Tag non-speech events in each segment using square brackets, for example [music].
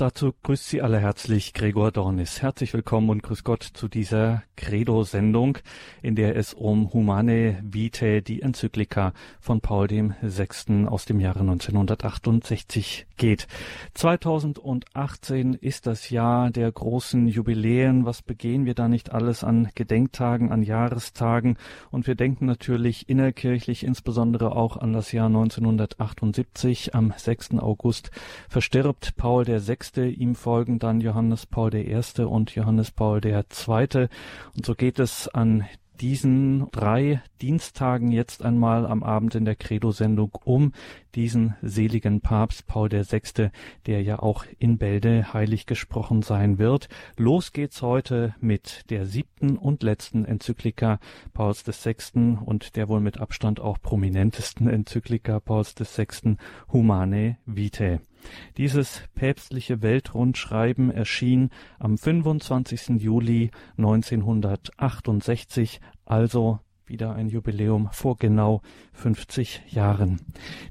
Dazu grüßt Sie alle herzlich Gregor Dornis. Herzlich willkommen und grüß Gott zu dieser Credo-Sendung, in der es um Humane Vitae, die Enzyklika von Paul dem VI. aus dem Jahre 1968 geht. 2018 ist das Jahr der großen Jubiläen. Was begehen wir da nicht alles an Gedenktagen, an Jahrestagen? Und wir denken natürlich innerkirchlich insbesondere auch an das Jahr 1978. Am 6. August verstirbt Paul der VI ihm folgen dann Johannes Paul I. und Johannes Paul II. Und so geht es an diesen drei Diensttagen jetzt einmal am Abend in der Credo-Sendung um diesen seligen Papst Paul VI., der ja auch in Bälde heilig gesprochen sein wird. Los geht's heute mit der siebten und letzten Enzyklika Pauls VI. und der wohl mit Abstand auch prominentesten Enzyklika Pauls VI. Humane Vitae. Dieses päpstliche Weltrundschreiben erschien am 25. Juli 1968, also wieder ein Jubiläum vor genau 50 Jahren.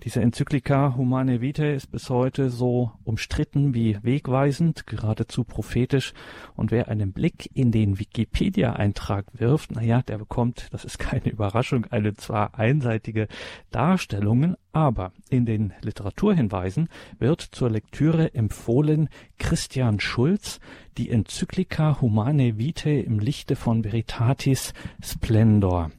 Diese Enzyklika Humane Vitae ist bis heute so umstritten wie wegweisend, geradezu prophetisch. Und wer einen Blick in den Wikipedia-Eintrag wirft, naja, der bekommt, das ist keine Überraschung, eine zwar einseitige Darstellung, aber in den Literaturhinweisen wird zur Lektüre empfohlen Christian Schulz, die Enzyklika Humane Vitae im Lichte von Veritatis Splendor.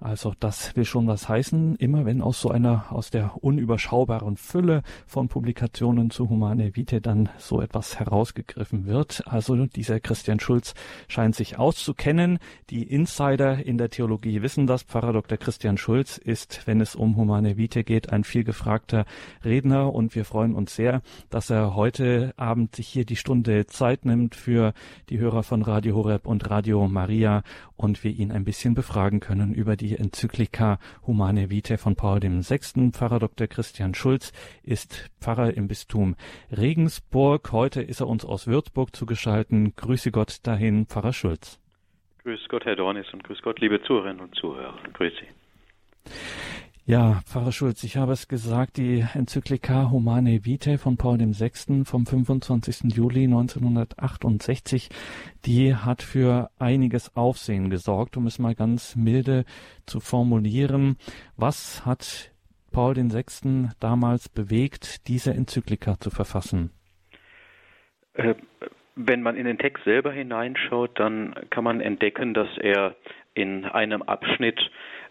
Also das will schon was heißen. Immer wenn aus so einer, aus der unüberschaubaren Fülle von Publikationen zu Humane Vitae dann so etwas herausgegriffen wird. Also dieser Christian Schulz scheint sich auszukennen. Die Insider in der Theologie wissen das. Pfarrer Dr. Christian Schulz ist, wenn es um Humane Vitae geht, ein viel gefragter Redner und wir freuen uns sehr, dass er heute Abend sich hier die Stunde Zeit nimmt für die Hörer von Radio Horeb und Radio Maria und wir ihn ein bisschen befragen können über die Enzyklika Humane Vitae von Paul VI. Pfarrer Dr. Christian Schulz ist Pfarrer im Bistum Regensburg. Heute ist er uns aus Würzburg zugeschaltet. Grüße Gott dahin, Pfarrer Schulz. Grüß Gott, Herr Dornis, und grüß Gott, liebe Zuhörerinnen und Zuhörer. Grüß Sie. Ja, Pfarrer Schulz, ich habe es gesagt, die Enzyklika Humane Vitae von Paul VI. vom 25. Juli 1968, die hat für einiges Aufsehen gesorgt, um es mal ganz milde zu formulieren. Was hat Paul VI. damals bewegt, diese Enzyklika zu verfassen? Äh, wenn man in den Text selber hineinschaut, dann kann man entdecken, dass er in einem Abschnitt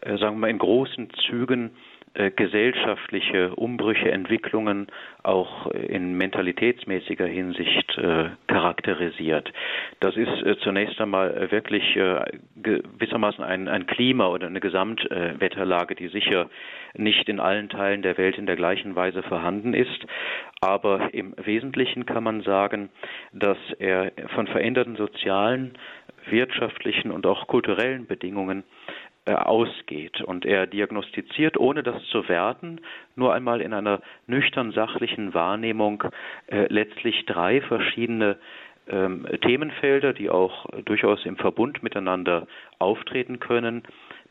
sagen wir mal, in großen Zügen äh, gesellschaftliche Umbrüche, Entwicklungen auch in mentalitätsmäßiger Hinsicht äh, charakterisiert. Das ist äh, zunächst einmal wirklich äh, gewissermaßen ein, ein, Klima oder eine Gesamtwetterlage, die sicher nicht in allen Teilen der Welt in der gleichen Weise vorhanden ist. Aber im Wesentlichen kann man sagen, dass er von veränderten sozialen, wirtschaftlichen und auch kulturellen Bedingungen äh, ausgeht. Und er diagnostiziert, ohne das zu werten, nur einmal in einer nüchtern sachlichen Wahrnehmung äh, letztlich drei verschiedene ähm, Themenfelder, die auch durchaus im Verbund miteinander auftreten können,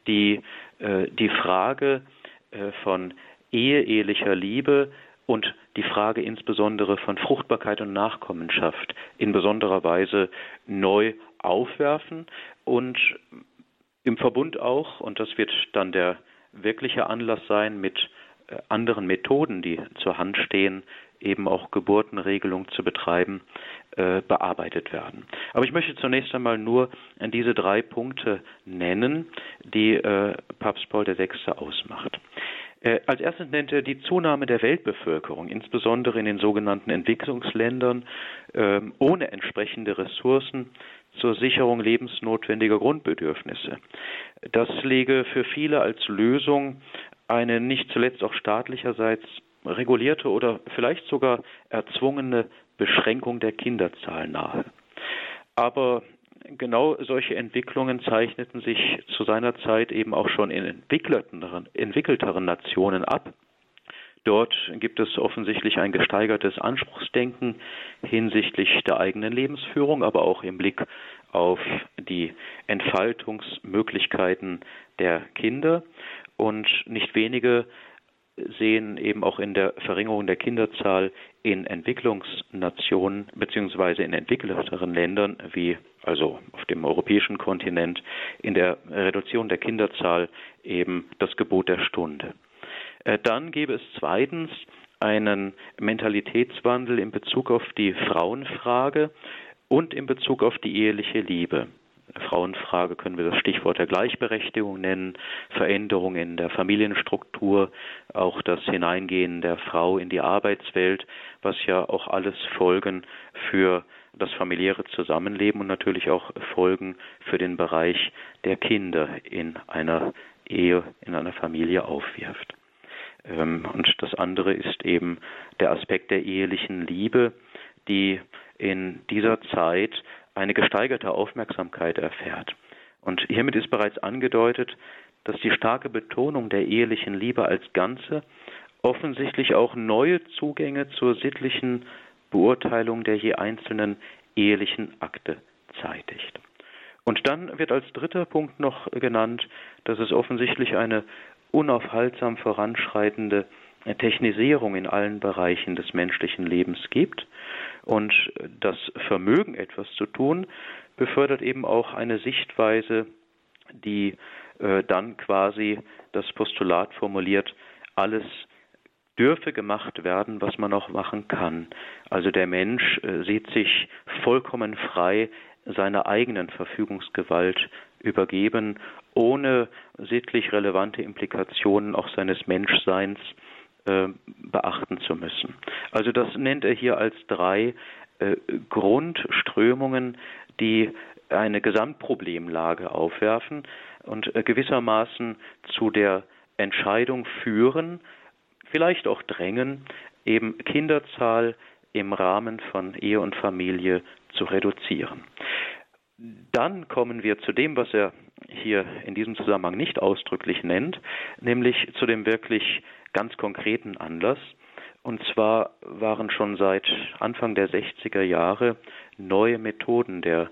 die äh, die Frage äh, von Ehe, ehelicher Liebe und die Frage insbesondere von Fruchtbarkeit und Nachkommenschaft in besonderer Weise neu aufwerfen und im Verbund auch, und das wird dann der wirkliche Anlass sein, mit äh, anderen Methoden, die zur Hand stehen, eben auch Geburtenregelung zu betreiben, äh, bearbeitet werden. Aber ich möchte zunächst einmal nur diese drei Punkte nennen, die äh, Papst Paul VI. ausmacht. Als erstes nennt er die Zunahme der Weltbevölkerung, insbesondere in den sogenannten Entwicklungsländern, ähm, ohne entsprechende Ressourcen zur Sicherung lebensnotwendiger Grundbedürfnisse. Das lege für viele als Lösung eine nicht zuletzt auch staatlicherseits regulierte oder vielleicht sogar erzwungene Beschränkung der Kinderzahl nahe. Aber genau solche Entwicklungen zeichneten sich zu seiner Zeit eben auch schon in entwickelteren, entwickelteren Nationen ab. Dort gibt es offensichtlich ein gesteigertes Anspruchsdenken hinsichtlich der eigenen Lebensführung, aber auch im Blick auf die Entfaltungsmöglichkeiten der Kinder. Und nicht wenige sehen eben auch in der Verringerung der Kinderzahl in Entwicklungsnationen beziehungsweise in entwickelteren Ländern wie also auf dem europäischen Kontinent in der Reduktion der Kinderzahl eben das Gebot der Stunde. Äh, dann gäbe es zweitens einen Mentalitätswandel in Bezug auf die Frauenfrage und in Bezug auf die eheliche Liebe. Frauenfrage können wir das Stichwort der Gleichberechtigung nennen, Veränderung in der Familienstruktur, auch das Hineingehen der Frau in die Arbeitswelt, was ja auch alles Folgen für das familiäre Zusammenleben und natürlich auch Folgen für den Bereich der Kinder in einer Ehe, in einer Familie aufwirft. Ähm, und das andere ist eben der Aspekt der ehelichen Liebe, die in dieser Zeit eine gesteigerte Aufmerksamkeit erfährt. Und hiermit ist bereits angedeutet, dass die starke Betonung der ehelichen Liebe als Ganze offensichtlich auch neue Zugänge zur sittlichen Beurteilung der je einzelnen ehelichen Akte zeitigt. Und dann wird als dritter Punkt noch genannt, dass es offensichtlich eine unaufhaltsam voranschreitende Technisierung in allen Bereichen des menschlichen Lebens gibt. Und das Vermögen, etwas zu tun, befördert eben auch eine Sichtweise, die äh, dann quasi das Postulat formuliert, alles dürfe gemacht werden, was man auch machen kann. Also der Mensch äh, sieht sich vollkommen frei, seiner eigenen Verfügungsgewalt übergeben, ohne sittlich relevante Implikationen auch seines Menschseins äh, beachten zu müssen. Also das nennt er hier als drei äh, Grundströmungen, die eine Gesamtproblemlage aufwerfen und äh, gewissermaßen zu der Entscheidung führen, vielleicht auch drängen, eben Kinderzahl im Rahmen von Ehe und Familie zu reduzieren. Dann kommen wir zu dem, was er hier in diesem Zusammenhang nicht ausdrücklich nennt, nämlich zu dem wirklich ganz konkreten Anlass. Und zwar waren schon seit Anfang der 60er Jahre neue Methoden der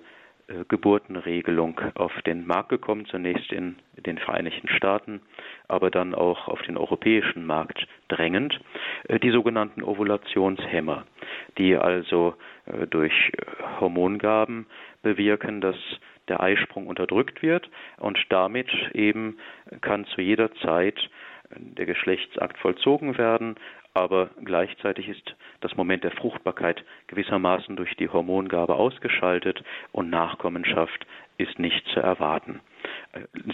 Geburtenregelung auf den Markt gekommen, zunächst in den Vereinigten Staaten, aber dann auch auf den europäischen Markt drängend, äh, die sogenannten Ovulationshemmer, die also äh, durch Hormongaben bewirken, dass der Eisprung unterdrückt wird und damit eben kann zu jeder Zeit der Geschlechtsakt vollzogen werden, aber gleichzeitig ist das Moment der Fruchtbarkeit gewissermaßen durch die Hormongabe ausgeschaltet und Nachkommenschaft ist nicht zu erwarten.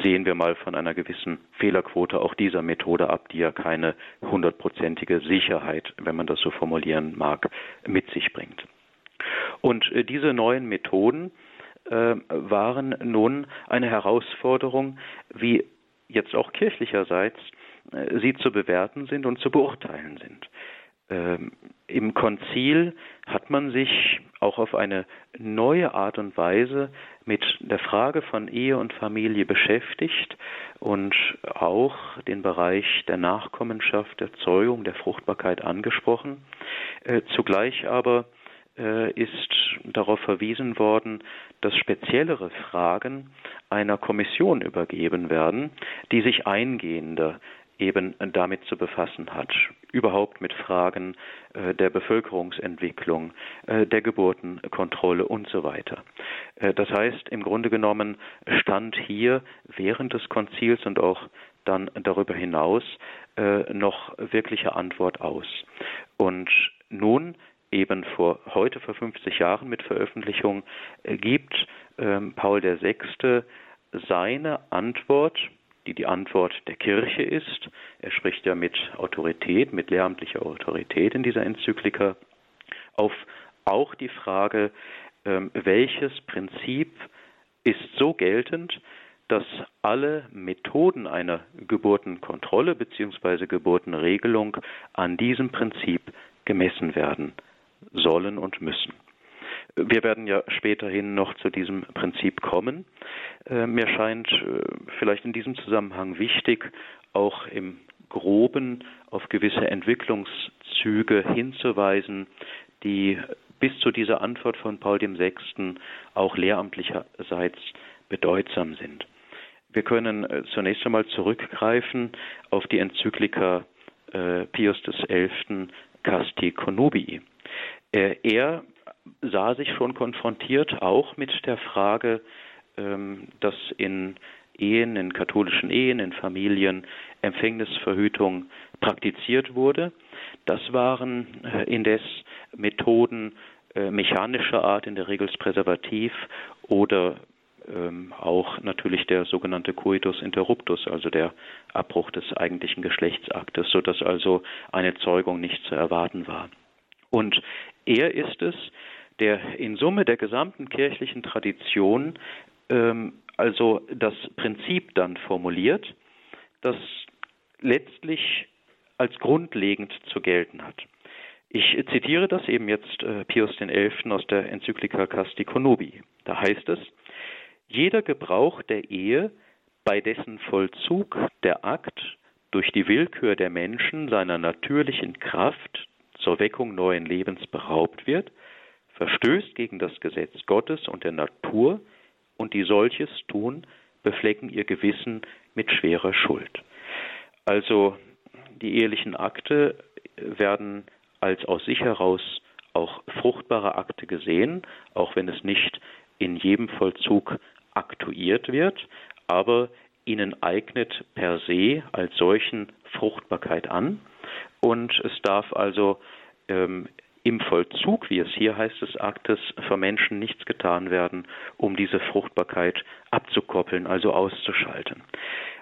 Sehen wir mal von einer gewissen Fehlerquote auch dieser Methode ab, die ja keine hundertprozentige Sicherheit, wenn man das so formulieren mag, mit sich bringt. Und äh, diese neuen Methoden äh, waren nun eine Herausforderung, wie jetzt auch kirchlicherseits äh, sie zu bewerten sind und zu beurteilen sind. Ähm, Im Konzil hat man sich auch auf eine neue Art und Weise mit der Frage von Ehe und Familie beschäftigt und auch den Bereich der Nachkommenschaft, der Zeugung, der Fruchtbarkeit angesprochen. Äh, zugleich aber äh, ist darauf verwiesen worden, dass speziellere Fragen einer Kommission übergeben werden, die sich eingehender eben damit zu befassen hat. Überhaupt mit Fragen äh, der Bevölkerungsentwicklung, äh, der Geburtenkontrolle und so weiter. das heißt, im Grunde genommen stand hier während des Konzils und auch dann darüber hinaus noch wirkliche Antwort aus. Und nun eben vor heute vor 50 Jahren mit Veröffentlichung äh, gibt ähm, Paul VI. seine Antwort, die die Antwort der Kirche ist. Er spricht ja mit Autorität, mit lehramtlicher Autorität in dieser Enzyklika auf auch die Frage, ähm, welches Prinzip ist so geltend, dass alle Methoden einer Geburtenkontrolle bzw. Geburtenregelung an diesem Prinzip gemessen werden sollen und müssen. Wir werden ja späterhin noch zu diesem Prinzip kommen. Äh, mir scheint äh, vielleicht in diesem Zusammenhang wichtig, auch im Groben auf gewisse Entwicklungszüge hinzuweisen, die bis zu dieser Antwort von Paul VI. auch lehramtlicherseits bedeutsam sind. Wir können äh, zunächst einmal zurückgreifen auf die Enzyklika äh, Pius XI. Casti Conubii. Er sah sich schon konfrontiert auch mit der Frage, ähm, dass in Ehen, in katholischen Ehen, in Familien Empfängnisverhütung praktiziert wurde. Das waren äh, indes Methoden äh, mechanischer Art, in der Regel Präservativ oder ähm, auch natürlich der sogenannte Coitus interruptus, also der Abbruch des eigentlichen Geschlechtsaktes, sodass also eine Zeugung nicht zu erwarten war. Und er ist es, der in Summe der gesamten kirchlichen Tradition ähm, also das Prinzip dann formuliert, das letztlich als grundlegend zu gelten hat. Ich zitiere das eben jetzt äh, Pius XI. aus der Enzyklika Casti Conubi. Da heißt es, jeder Gebrauch der Ehe, bei dessen Vollzug der Akt durch die Willkür der Menschen seiner natürlichen Kraft zur Weckung neuen Lebens beraubt wird, verstößt gegen das Gesetz Gottes und der Natur, und die solches tun, beflecken ihr Gewissen mit schwerer Schuld. Also die ehelichen Akte werden als aus sich heraus auch fruchtbare Akte gesehen, auch wenn es nicht in jedem Vollzug aktuiert wird, aber ihnen eignet per se als solchen Fruchtbarkeit an und es darf also ähm, im Vollzug, wie es hier heißt, des Aktes für Menschen nichts getan werden, um diese Fruchtbarkeit abzukoppeln, also auszuschalten.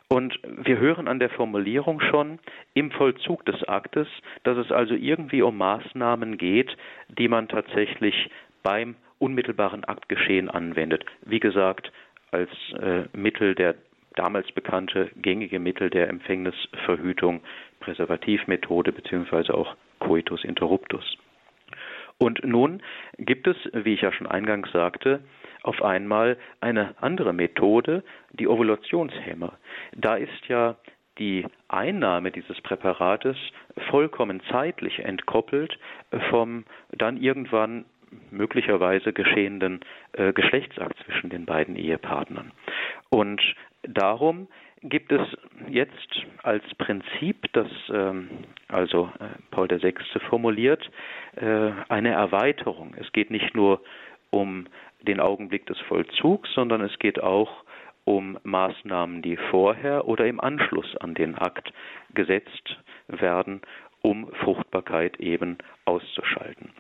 Und wir hören an der Formulierung schon im Vollzug des Aktes, dass es also irgendwie um Maßnahmen geht, die man tatsächlich beim unmittelbaren Aktgeschehen anwendet. Wie gesagt, als äh, Mittel der damals bekannte gängige Mittel der Empfängnisverhütung, Präservativmethode beziehungsweise auch Coitus interruptus. Und nun gibt es, wie ich ja schon eingangs sagte, auf einmal eine andere Methode, die Ovulationshemmer. Da ist ja die Einnahme dieses Präparates vollkommen zeitlich entkoppelt vom dann irgendwann möglicherweise geschehenden äh, Geschlechtsakt zwischen den beiden Ehepartnern. Und darum gibt es jetzt als Prinzip, das ähm, also äh, Paul VI. formuliert, äh, eine Erweiterung. Es geht nicht nur um den Augenblick des Vollzugs, sondern es geht auch um Maßnahmen, die vorher oder im Anschluss an den Akt gesetzt werden, um Fruchtbarkeit eben auszuschalten.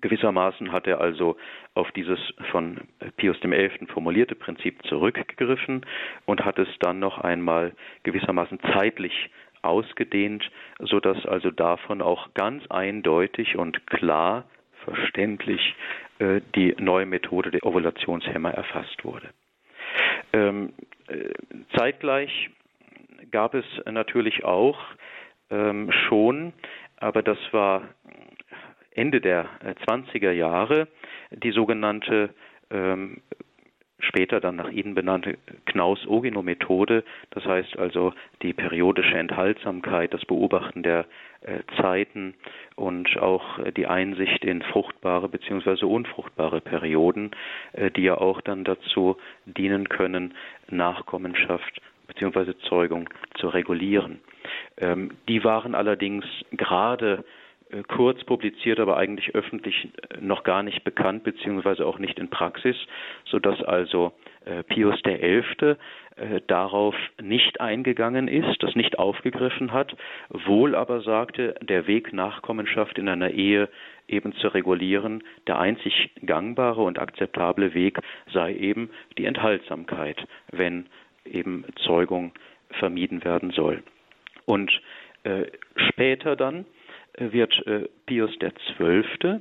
Gewissermaßen hat er also auf dieses von Pius XI. formulierte Prinzip zurückgegriffen und hat es dann noch einmal gewissermaßen zeitlich ausgedehnt, sodass also davon auch ganz eindeutig und klar verständlich äh, die neue Methode der Ovulationshemmer erfasst wurde. Ähm, äh, zeitgleich gab es natürlich auch ähm, schon, aber das war Ende der 20er äh, Jahre die sogenannte ähm, später dann nach ihnen benannte Knaus-Ogino-Methode, das heißt also die periodische Enthaltsamkeit, das Beobachten der äh, Zeiten und auch äh, die Einsicht in fruchtbare bzw. unfruchtbare Perioden, äh, die ja auch dann dazu dienen können, Nachkommenschaft bzw. Zeugung zu regulieren. Ähm, die waren allerdings gerade kurz publiziert, aber eigentlich öffentlich äh, noch gar nicht bekannt, beziehungsweise auch nicht in Praxis, sodass also äh, Pius XI. darauf nicht eingegangen ist, das nicht aufgegriffen hat, wohl aber sagte, der Weg Nachkommenschaft in einer Ehe eben zu regulieren, der einzig gangbare und akzeptable Weg sei eben die Enthaltsamkeit, wenn eben Zeugung vermieden werden soll. Und äh, später dann, wird äh, Pius XII.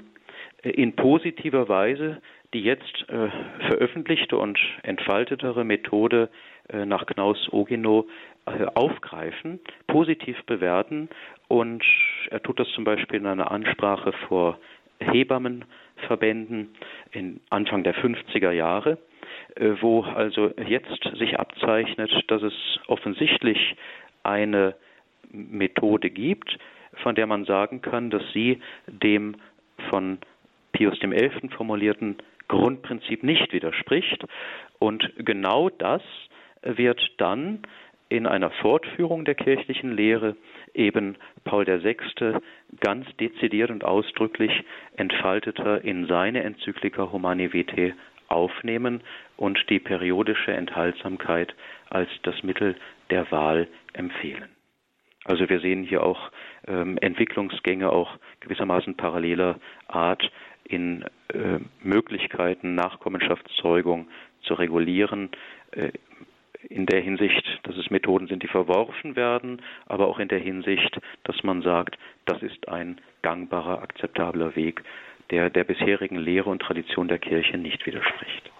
Äh, in positiver Weise die jetzt äh, veröffentlichte und entfaltetere Methode nach Knaus-Ogino aufgreifen, positiv bewerten und er tut das zum Beispiel in einer Ansprache vor Hebammenverbänden in Anfang der 50er Jahre, wo also jetzt sich abzeichnet, dass es offensichtlich eine Methode gibt, von der man sagen kann, dass sie dem von Pius XI. formulierten Grundprinzip nicht widerspricht. Und genau das wird dann in einer Fortführung der kirchlichen Lehre eben Paul VI. ganz dezidiert und ausdrücklich entfalteter in seine Enzyklika Humani Vitae aufnehmen und die periodische Enthaltsamkeit als das Mittel der Wahl empfehlen. Also wir sehen hier auch ähm, Entwicklungsgänge auch gewissermaßen paralleler Art in äh, Möglichkeiten, Nachkommenschaftszeugung zu regulieren, äh, in der Hinsicht, dass es Methoden sind, die verworfen werden, aber auch in der Hinsicht, dass man sagt, das ist ein gangbarer, akzeptabler Weg, der der bisherigen Lehre und Tradition der Kirche nicht widerspricht.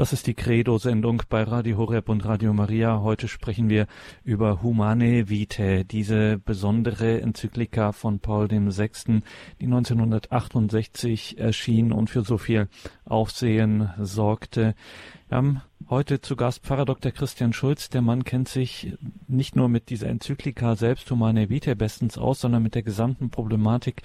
Das ist die Credo-Sendung bei Radio Horeb und Radio Maria. Heute sprechen wir über Humane Vitae, diese besondere Enzyklika von Paul VI., die 1968 erschien und für so viel Aufsehen sorgte. Wir haben heute zu Gast Pfarrer Dr. Christian Schulz. Der Mann kennt sich nicht nur mit dieser Enzyklika selbst Humane Vitae bestens aus, sondern mit der gesamten Problematik,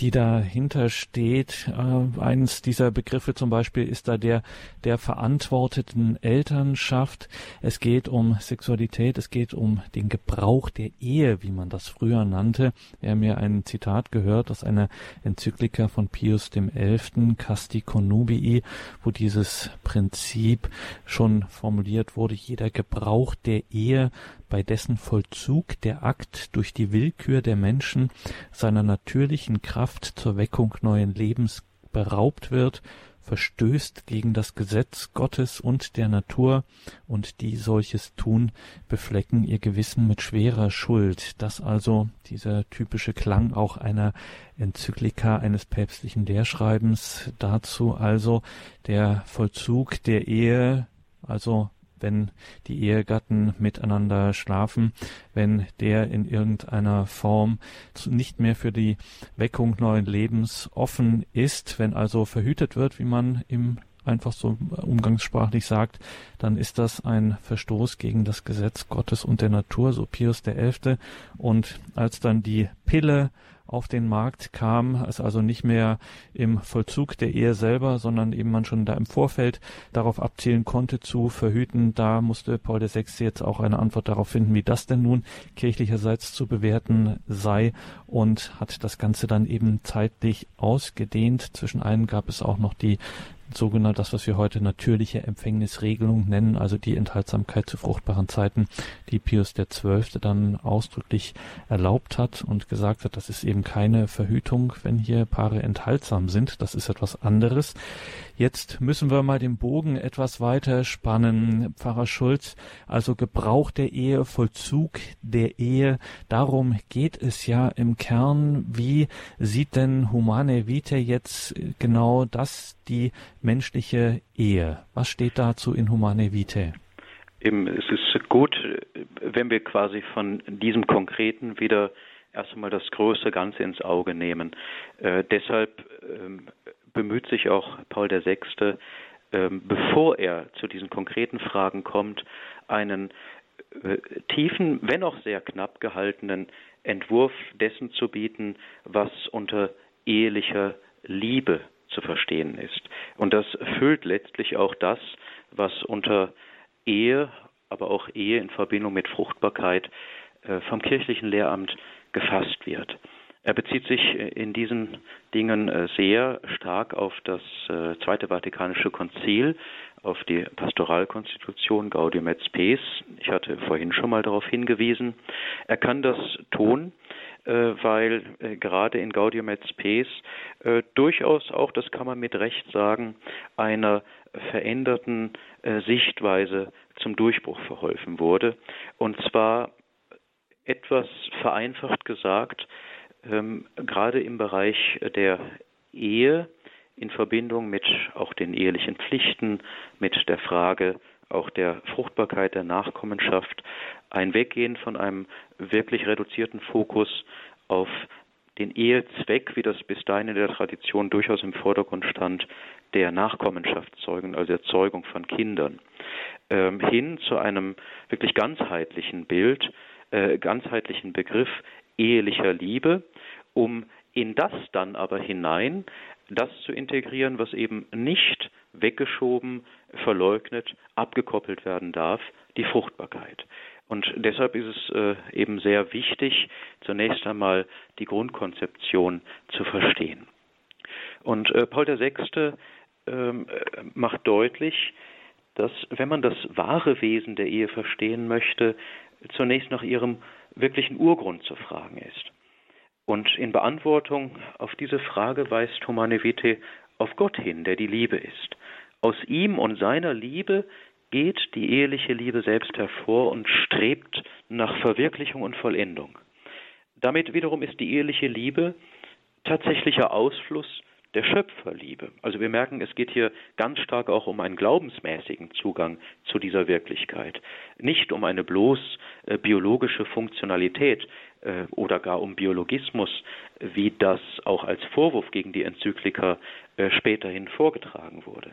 die dahinter steht. Äh, eines dieser Begriffe zum Beispiel ist da der der verantworteten Elternschaft. Es geht um Sexualität, es geht um den Gebrauch der Ehe, wie man das früher nannte. Wir haben mir ein Zitat gehört aus einer Enzyklika von Pius XI. Casti Connubii, wo dieses Prinzip schon formuliert wurde, jeder Gebrauch der Ehe, bei dessen Vollzug der Akt durch die Willkür der Menschen seiner natürlichen Kraft zur Weckung neuen Lebens beraubt wird, verstößt gegen das Gesetz Gottes und der Natur, und die solches tun, beflecken ihr Gewissen mit schwerer Schuld. Das also dieser typische Klang auch einer Enzyklika eines päpstlichen Lehrschreibens. Dazu also der Vollzug der Ehe, also wenn die Ehegatten miteinander schlafen, wenn der in irgendeiner Form nicht mehr für die Weckung neuen Lebens offen ist, wenn also verhütet wird, wie man im einfach so umgangssprachlich sagt, dann ist das ein Verstoß gegen das Gesetz Gottes und der Natur, so Pius XI. Und als dann die Pille auf den Markt kam, es also nicht mehr im Vollzug der Ehe selber, sondern eben man schon da im Vorfeld darauf abzielen konnte zu verhüten. Da musste Paul VI. jetzt auch eine Antwort darauf finden, wie das denn nun kirchlicherseits zu bewerten sei und hat das Ganze dann eben zeitlich ausgedehnt. Zwischen einen gab es auch noch die sogenannte, das, was wir heute natürliche Empfängnisregelung nennen, also die Enthaltsamkeit zu fruchtbaren Zeiten, die Pius XII. dann ausdrücklich erlaubt hat und gesagt hat, das ist eben keine Verhütung, wenn hier Paare enthaltsam sind, das ist etwas anderes. Jetzt müssen wir mal den Bogen etwas weiter spannen, Pfarrer Schulz. Also Gebrauch der Ehe, Vollzug der Ehe, darum geht es ja im Kern. Wie sieht denn Humane Vitae jetzt genau das, die menschliche Ehe? Was steht dazu in Humane Vitae? Es ist gut, wenn wir quasi von diesem Konkreten wieder erst einmal das große Ganze ins Auge nehmen. Äh, deshalb ähm, bemüht sich auch Paul VI., ähm, bevor er zu diesen konkreten Fragen kommt, einen äh, tiefen, wenn auch sehr knapp gehaltenen Entwurf dessen zu bieten, was unter ehelicher Liebe zu verstehen ist. Und das füllt letztlich auch das, was unter Ehe, aber auch Ehe in Verbindung mit Fruchtbarkeit äh, vom kirchlichen Lehramt gefasst wird. Er bezieht sich in diesen Dingen äh, sehr stark auf das äh, Zweite Vatikanische Konzil, auf die Pastoralkonstitution Gaudium et Spes. Ich hatte vorhin schon mal darauf hingewiesen. Er kann das tun, äh, weil gerade in Gaudium et Spes durchaus auch, das kann man mit Recht sagen, einer veränderten Sichtweise zum Durchbruch verholfen wurde. Und zwar etwas vereinfacht gesagt, ähm, gerade im Bereich der Ehe in Verbindung mit auch den ehelichen Pflichten, mit der Frage auch der Fruchtbarkeit der Nachkommenschaft, ein Weggehen von einem wirklich reduzierten Fokus auf den Ehezweck, wie das bis dahin in der Tradition durchaus im Vordergrund stand, der Nachkommenschaftszeugung, also der Zeugung von Kindern, ähm, hin zu einem wirklich ganzheitlichen Bild, äh, ganzheitlichen Begriff ehelicher Liebe, um in das dann aber hinein das zu integrieren, was eben nicht weggeschoben, verleugnet, abgekoppelt werden darf, die Fruchtbarkeit. Und deshalb ist es äh, eben sehr wichtig, zunächst einmal die Grundkonzeption zu verstehen. Und äh, Paul VI. Ähm, äh, macht deutlich, dass wenn man das wahre Wesen der Ehe verstehen möchte, zunächst nach ihrem wirklichen Urgrund zu fragen ist. Und in Beantwortung auf diese Frage weist Humane Vitae auf Gott hin, der die Liebe ist. Aus ihm und seiner Liebe geht die eheliche Liebe selbst hervor und strebt nach Verwirklichung und Vollendung. Damit wiederum ist die eheliche Liebe tatsächlicher Ausfluss der Schöpferliebe. Also wir merken, es geht hier ganz stark auch um einen glaubensmäßigen Zugang zu dieser Wirklichkeit, nicht um eine bloß äh, biologische Funktionalität äh, oder gar um Biologismus, wie das auch als Vorwurf gegen die Enzykliker äh, späterhin vorgetragen wurde.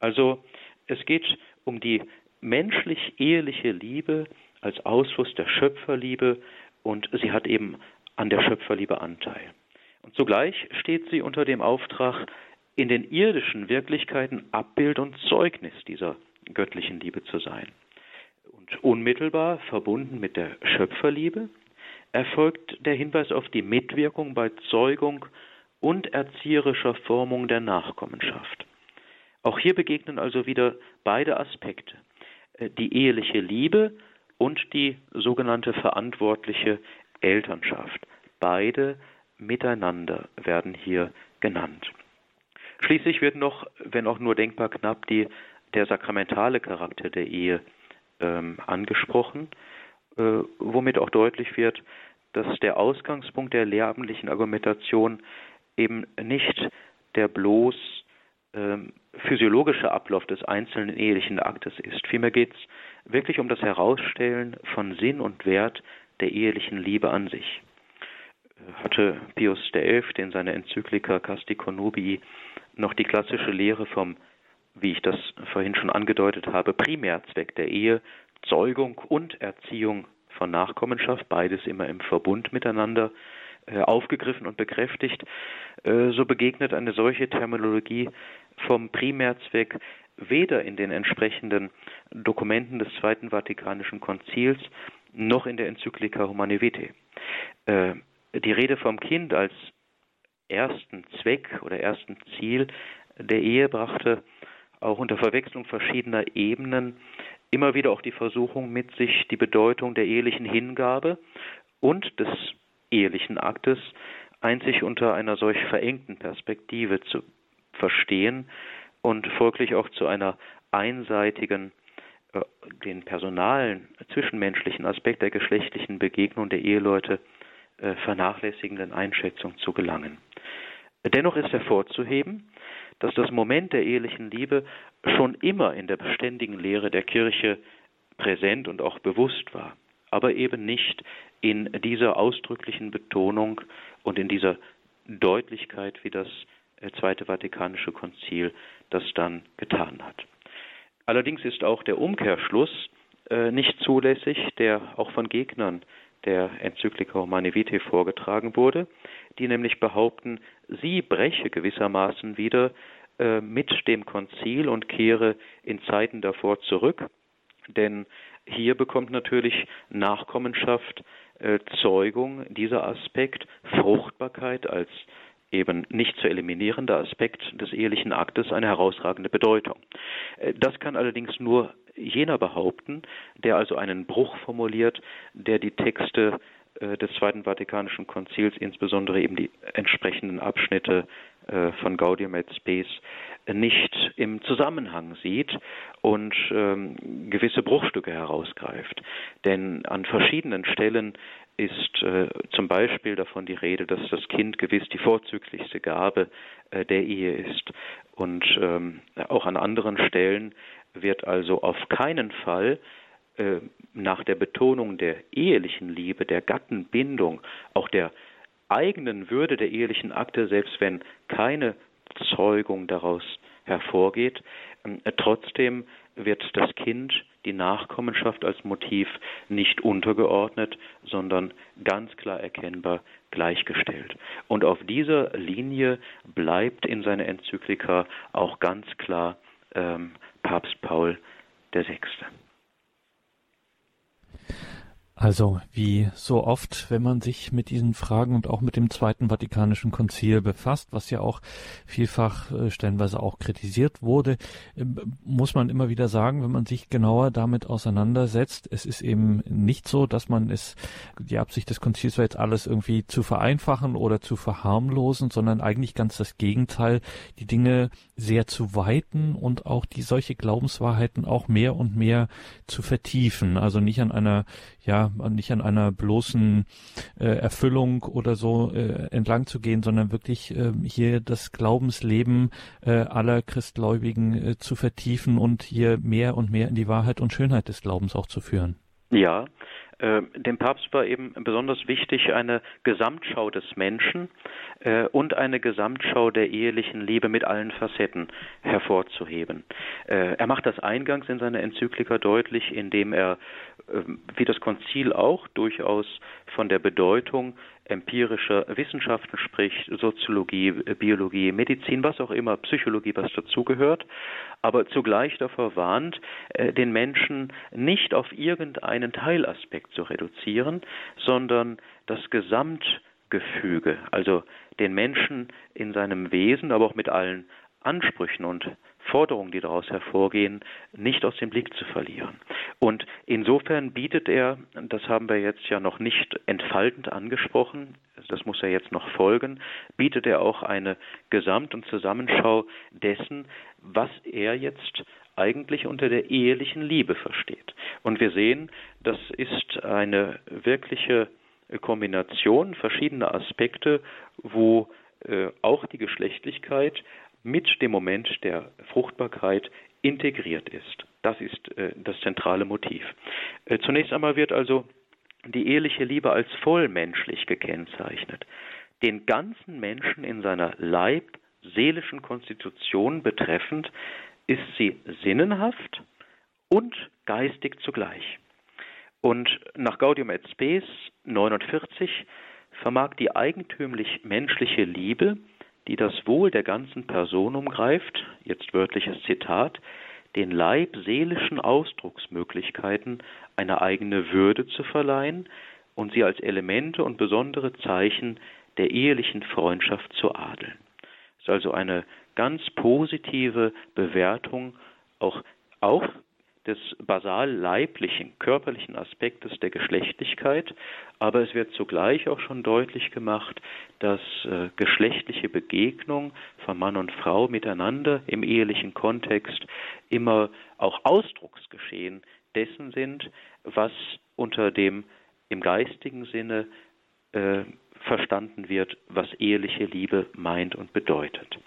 Also es geht um die menschlich-eheliche Liebe als Ausfluss der Schöpferliebe und sie hat eben an der Schöpferliebe Anteil. Und zugleich steht sie unter dem Auftrag, in den irdischen Wirklichkeiten Abbild und Zeugnis dieser göttlichen Liebe zu sein. Und unmittelbar verbunden mit der Schöpferliebe erfolgt der Hinweis auf die Mitwirkung bei Zeugung und erzieherischer Formung der Nachkommenschaft. Auch hier begegnen also wieder beide Aspekte, äh, die eheliche Liebe und die sogenannte verantwortliche Elternschaft. Beide miteinander werden hier genannt. Schließlich wird noch, wenn auch nur denkbar knapp, die, der sakramentale Charakter der Ehe ähm, angesprochen, äh, womit auch deutlich wird, dass der Ausgangspunkt der lehrabendlichen Argumentation eben nicht der bloß ähm, physiologische Ablauf des einzelnen ehelichen Aktes ist. Vielmehr geht es wirklich um das Herausstellen von Sinn und Wert der ehelichen Liebe an sich hatte Pius XI. in seiner Enzyklika Casti Connubii noch die klassische Lehre vom, wie ich das vorhin schon angedeutet habe, Primärzweck der Ehe, Zeugung und Erziehung von Nachkommenschaft, beides immer im Verbund miteinander, äh, aufgegriffen und bekräftigt. Äh, so begegnet eine solche Terminologie vom Primärzweck weder in den entsprechenden Dokumenten des Zweiten Vatikanischen Konzils noch in der Enzyklika Humane Vitae. Die Rede vom Kind als ersten Zweck oder ersten Ziel der Ehe brachte auch unter Verwechslung verschiedener Ebenen immer wieder auch die Versuchung mit sich, die Bedeutung der ehelichen Hingabe und des ehelichen Aktes einzig unter einer solch verengten Perspektive zu verstehen und folglich auch zu einer einseitigen, äh, den personalen, zwischenmenschlichen Aspekt der geschlechtlichen Begegnung der Eheleute vernachlässigenden Einschätzung zu gelangen. Dennoch ist hervorzuheben, dass das Moment der ehelichen Liebe schon immer in der beständigen Lehre der Kirche präsent und auch bewusst war, aber eben nicht in dieser ausdrücklichen Betonung und in dieser Deutlichkeit, wie das äh, Zweite Vatikanische Konzil das dann getan hat. Allerdings ist auch der Umkehrschluss äh, nicht zulässig, der auch von Gegnern der Enzyklika Humane Vitae vorgetragen wurde, die nämlich behaupten, sie breche gewissermaßen wieder äh, mit dem Konzil und kehre in Zeiten davor zurück, denn hier bekommt natürlich Nachkommenschaft, äh, Zeugung, dieser Aspekt, Fruchtbarkeit als eben nicht zu eliminierender Aspekt des ehelichen Aktes eine herausragende Bedeutung. Äh, das kann allerdings nur jener behaupten, der also einen Bruch formuliert, der die Texte äh, des Zweiten Vatikanischen Konzils, insbesondere eben die entsprechenden Abschnitte äh, von Gaudium et Spes, nicht im Zusammenhang sieht und ähm, gewisse Bruchstücke herausgreift. Denn an verschiedenen Stellen ist äh, zum Beispiel davon die Rede, dass das Kind gewiss die vorzüglichste Gabe der Ehe ist. Und ähm, auch an anderen Stellen wird also auf keinen Fall äh, nach der Betonung der ehelichen Liebe, der Gattenbindung, auch der eigenen Würde der ehelichen Akte, selbst wenn keine Zeugung daraus hervorgeht, ähm, trotzdem wird das Kind die Nachkommenschaft als Motiv nicht untergeordnet, sondern ganz klar erkennbar gleichgestellt. Und auf dieser Linie bleibt in seiner Enzyklika auch ganz klar ähm, Papst Paul VI. Also wie so oft, wenn man sich mit diesen Fragen und auch mit dem Zweiten Vatikanischen Konzil befasst, was ja auch vielfach äh, stellenweise auch kritisiert wurde, äh, muss man immer wieder sagen, wenn man sich genauer damit auseinandersetzt, es ist eben nicht so, dass man es, die Absicht des Konzils war jetzt alles irgendwie zu vereinfachen oder zu verharmlosen, sondern eigentlich ganz das Gegenteil, die Dinge sehr zu weiten und auch die solche Glaubenswahrheiten auch mehr und mehr zu vertiefen. Also nicht an einer ja, nicht an einer bloßen äh, Erfüllung oder so äh, entlang zu gehen, sondern wirklich äh, hier das Glaubensleben äh, aller Christgläubigen äh, zu vertiefen und hier mehr und mehr in die Wahrheit und Schönheit des Glaubens auch zu führen. Ja, dem Papst war eben besonders wichtig eine Gesamtschau des Menschen äh, und eine Gesamtschau der ehelichen Liebe mit allen Facetten hervorzuheben. Äh, er macht das eingangs in seiner Enzyklika deutlich, indem er, äh, wie das Konzil auch, durchaus von der Bedeutung empirischer Wissenschaften spricht, Soziologie, Biologie, Medizin, was auch immer, Psychologie, was dazugehört, aber zugleich davor warnt, den Menschen nicht auf irgendeinen Teilaspekt zu reduzieren, sondern das Gesamtgefüge, also den Menschen in seinem Wesen, aber auch mit allen Ansprüchen und Forderungen, die daraus hervorgehen, nicht aus dem Blick zu verlieren. Und insofern bietet er, das haben wir jetzt ja noch nicht entfaltend angesprochen, das muss ja jetzt noch folgen, bietet er auch eine Gesamt- und Zusammenschau dessen, was er jetzt eigentlich unter der ehelichen Liebe versteht. Und wir sehen, das ist eine wirkliche Kombination verschiedener Aspekte, wo äh, auch die Geschlechtlichkeit mit dem Moment der Fruchtbarkeit integriert ist. Das ist äh, das zentrale Motiv. Äh, zunächst einmal wird also die eheliche Liebe als vollmenschlich gekennzeichnet. Den ganzen Menschen in seiner leib seelischen Konstitution betreffend ist sie sinnenhaft und geistig zugleich. Und nach Gaudium et Spes 49 vermag die eigentümlich menschliche Liebe die das Wohl der ganzen Person umgreift, jetzt wörtliches Zitat, den leibseelischen Ausdrucksmöglichkeiten eine eigene Würde zu verleihen und sie als Elemente und besondere Zeichen der ehelichen Freundschaft zu adeln. Ist also eine ganz positive Bewertung auch, auch des basal leiblichen, körperlichen Aspektes der Geschlechtlichkeit, aber es wird zugleich auch schon deutlich gemacht, dass äh, geschlechtliche Begegnung von Mann und Frau miteinander im ehelichen Kontext immer auch Ausdrucksgeschehen dessen sind, was unter dem im geistigen Sinne äh, verstanden wird, was eheliche Liebe meint und bedeutet.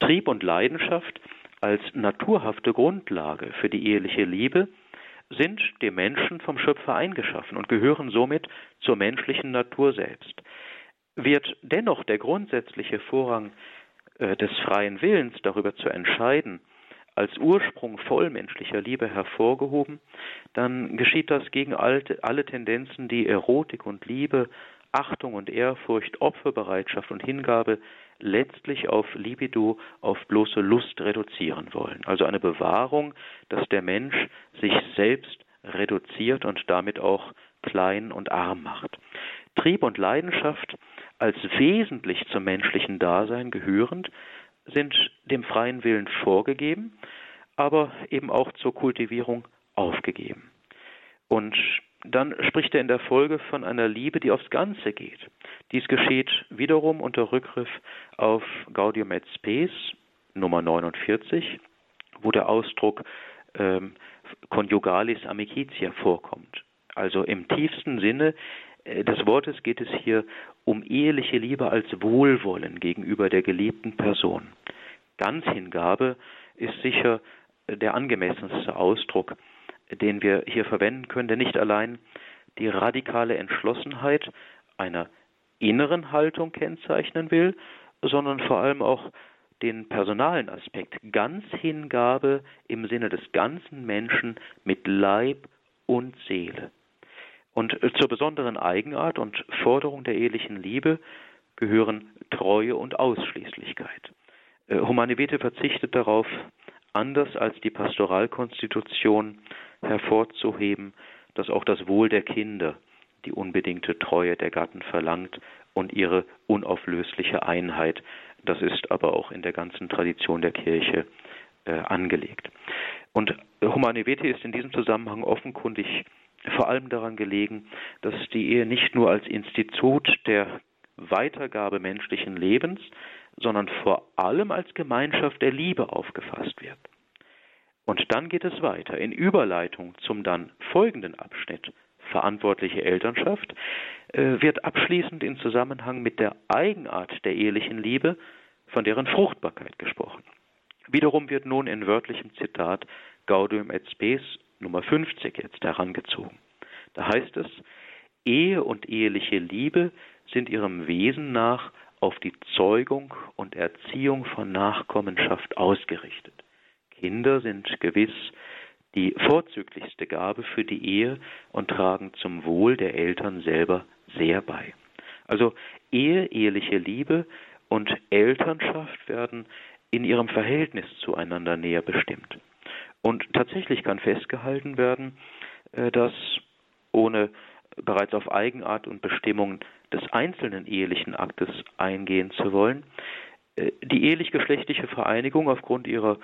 Trieb und Leidenschaft als naturhafte Grundlage für die eheliche Liebe sind dem Menschen vom Schöpfer eingeschaffen und gehören somit zur menschlichen Natur selbst. Wird dennoch der grundsätzliche Vorrang äh, des freien Willens darüber zu entscheiden, als Ursprung vollmenschlicher Liebe hervorgehoben, dann geschieht das gegen alte, alle Tendenzen, die Erotik und Liebe, Achtung und Ehrfurcht, Opferbereitschaft und Hingabe letztlich auf Libido, auf bloße Lust reduzieren wollen. Also eine Bewahrung, dass der Mensch sich selbst reduziert und damit auch klein und arm macht. Trieb und Leidenschaft als wesentlich zum menschlichen Dasein gehörend sind dem freien Willen vorgegeben, aber eben auch zur Kultivierung aufgegeben. Und dann spricht er in der Folge von einer Liebe, die aufs Ganze geht. Dies geschieht wiederum unter Rückgriff auf Gaudium et Spes Nummer 49, wo der Ausdruck ähm, conjugalis amicitia vorkommt. Also im tiefsten Sinne äh, des Wortes geht es hier um eheliche Liebe als Wohlwollen gegenüber der geliebten Person. Ganzhingabe ist sicher der angemessenste Ausdruck den wir hier verwenden können, der nicht allein die radikale Entschlossenheit einer inneren Haltung kennzeichnen will, sondern vor allem auch den personalen Aspekt. Ganz Hingabe im Sinne des ganzen Menschen mit Leib und Seele. Und zur besonderen Eigenart und Forderung der ehelichen Liebe gehören Treue und Ausschließlichkeit. Äh, Humane Vitae verzichtet darauf, anders als die Pastoralkonstitution hervorzuheben, dass auch das Wohl der Kinder die unbedingte Treue der Gatten verlangt und ihre unauflösliche Einheit. Das ist aber auch in der ganzen Tradition der Kirche äh, angelegt. Und Humane Vitae ist in diesem Zusammenhang offenkundig vor allem daran gelegen, dass die Ehe nicht nur als Institut der Weitergabe menschlichen Lebens, sondern vor allem als Gemeinschaft der Liebe aufgefasst wird. Und dann geht es weiter in Überleitung zum dann folgenden Abschnitt verantwortliche Elternschaft äh, wird abschließend in Zusammenhang mit der Eigenart der ehelichen Liebe von deren Fruchtbarkeit gesprochen. Wiederum wird nun in wörtlichem Zitat Gaudium et Spes Nummer 50 jetzt herangezogen. Da heißt es, Ehe und eheliche Liebe sind ihrem Wesen nach auf die Zeugung und Erziehung von Nachkommenschaft ausgerichtet. Kinder sind gewiss die vorzüglichste Gabe für die Ehe und tragen zum Wohl der Eltern selber sehr bei. Also Ehe, eheliche Liebe und Elternschaft werden in ihrem Verhältnis zueinander näher bestimmt. Und tatsächlich kann festgehalten werden, äh, dass ohne bereits auf Eigenart und Bestimmung des einzelnen ehelichen Aktes eingehen zu wollen, äh, die ehelich-geschlechtliche Vereinigung aufgrund ihrer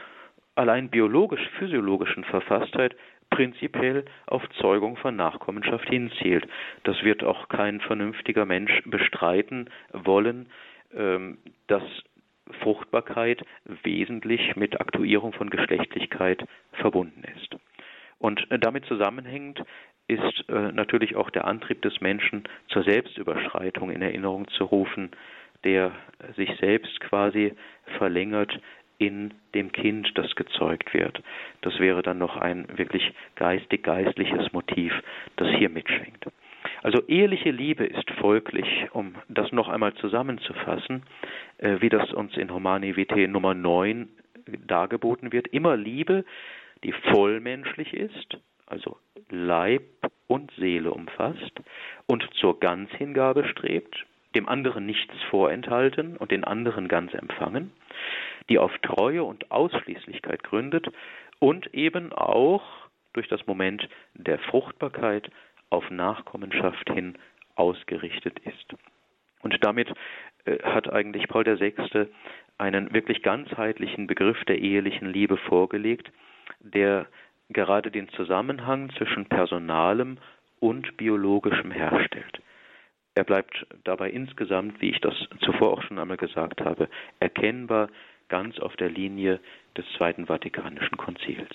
allein biologisch-physiologischen Verfasstheit prinzipiell auf Zeugung von Nachkommenschaft hinzielt. Das wird auch kein vernünftiger Mensch bestreiten wollen, ähm, dass Fruchtbarkeit wesentlich mit Aktuierung von Geschlechtlichkeit verbunden ist. Und damit zusammenhängend ist äh, natürlich auch der Antrieb des Menschen zur Selbstüberschreitung in Erinnerung zu rufen, der sich selbst quasi verlängert in dem Kind, das gezeugt wird. Das wäre dann noch ein wirklich geistig-geistliches Motiv, das hier mitschwingt. Also eheliche Liebe ist folglich, um das noch einmal zusammenzufassen, äh, wie das uns in Humani Vitae Nummer 9 dargeboten wird, immer Liebe, die vollmenschlich ist, also Leib und Seele umfasst und zur Ganzhingabe strebt, dem anderen nichts vorenthalten und den anderen ganz empfangen, die auf Treue und Ausschließlichkeit gründet und eben auch durch das Moment der Fruchtbarkeit auf Nachkommenschaft hin ausgerichtet ist. Und damit äh, hat eigentlich Paul VI. einen wirklich ganzheitlichen Begriff der ehelichen Liebe vorgelegt, der gerade den Zusammenhang zwischen Personalem und Biologischem herstellt. Er bleibt dabei insgesamt, wie ich das zuvor auch schon einmal gesagt habe, erkennbar ganz auf der Linie des Zweiten Vatikanischen Konzils.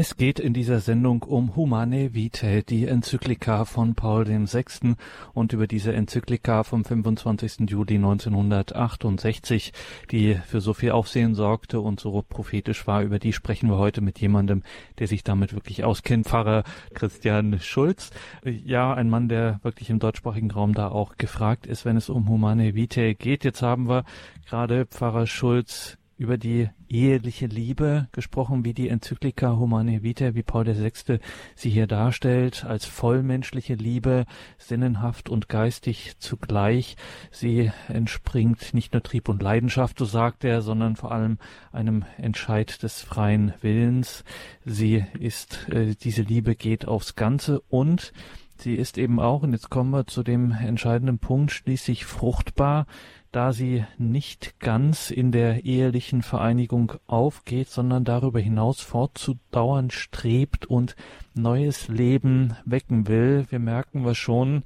Es geht in dieser Sendung um Humane Vitae, die Enzyklika von Paul VI. und über diese Enzyklika vom 25. Juli 1968, die für so viel Aufsehen sorgte und so prophetisch war, über die sprechen wir heute mit jemandem, der sich damit wirklich auskennt, Pfarrer Christian Schulz. Ja, ein Mann, der wirklich im deutschsprachigen Raum da auch gefragt ist, wenn es um Humane Vitae geht. Jetzt haben wir gerade Pfarrer Schulz über die eheliche Liebe gesprochen, wie die Enzyklika Humane Vitae, wie Paul VI. sie hier darstellt, als vollmenschliche Liebe, sinnenhaft und geistig zugleich. Sie entspringt nicht nur Trieb und Leidenschaft, so sagt er, sondern vor allem einem Entscheid des freien Willens. Sie ist, äh, diese Liebe geht aufs Ganze und sie ist eben auch, und jetzt kommen wir zu dem entscheidenden Punkt, schließlich fruchtbar da sie nicht ganz in der ehelichen Vereinigung aufgeht, sondern darüber hinaus fortzudauern strebt und neues Leben wecken will. Wir merken wir schon,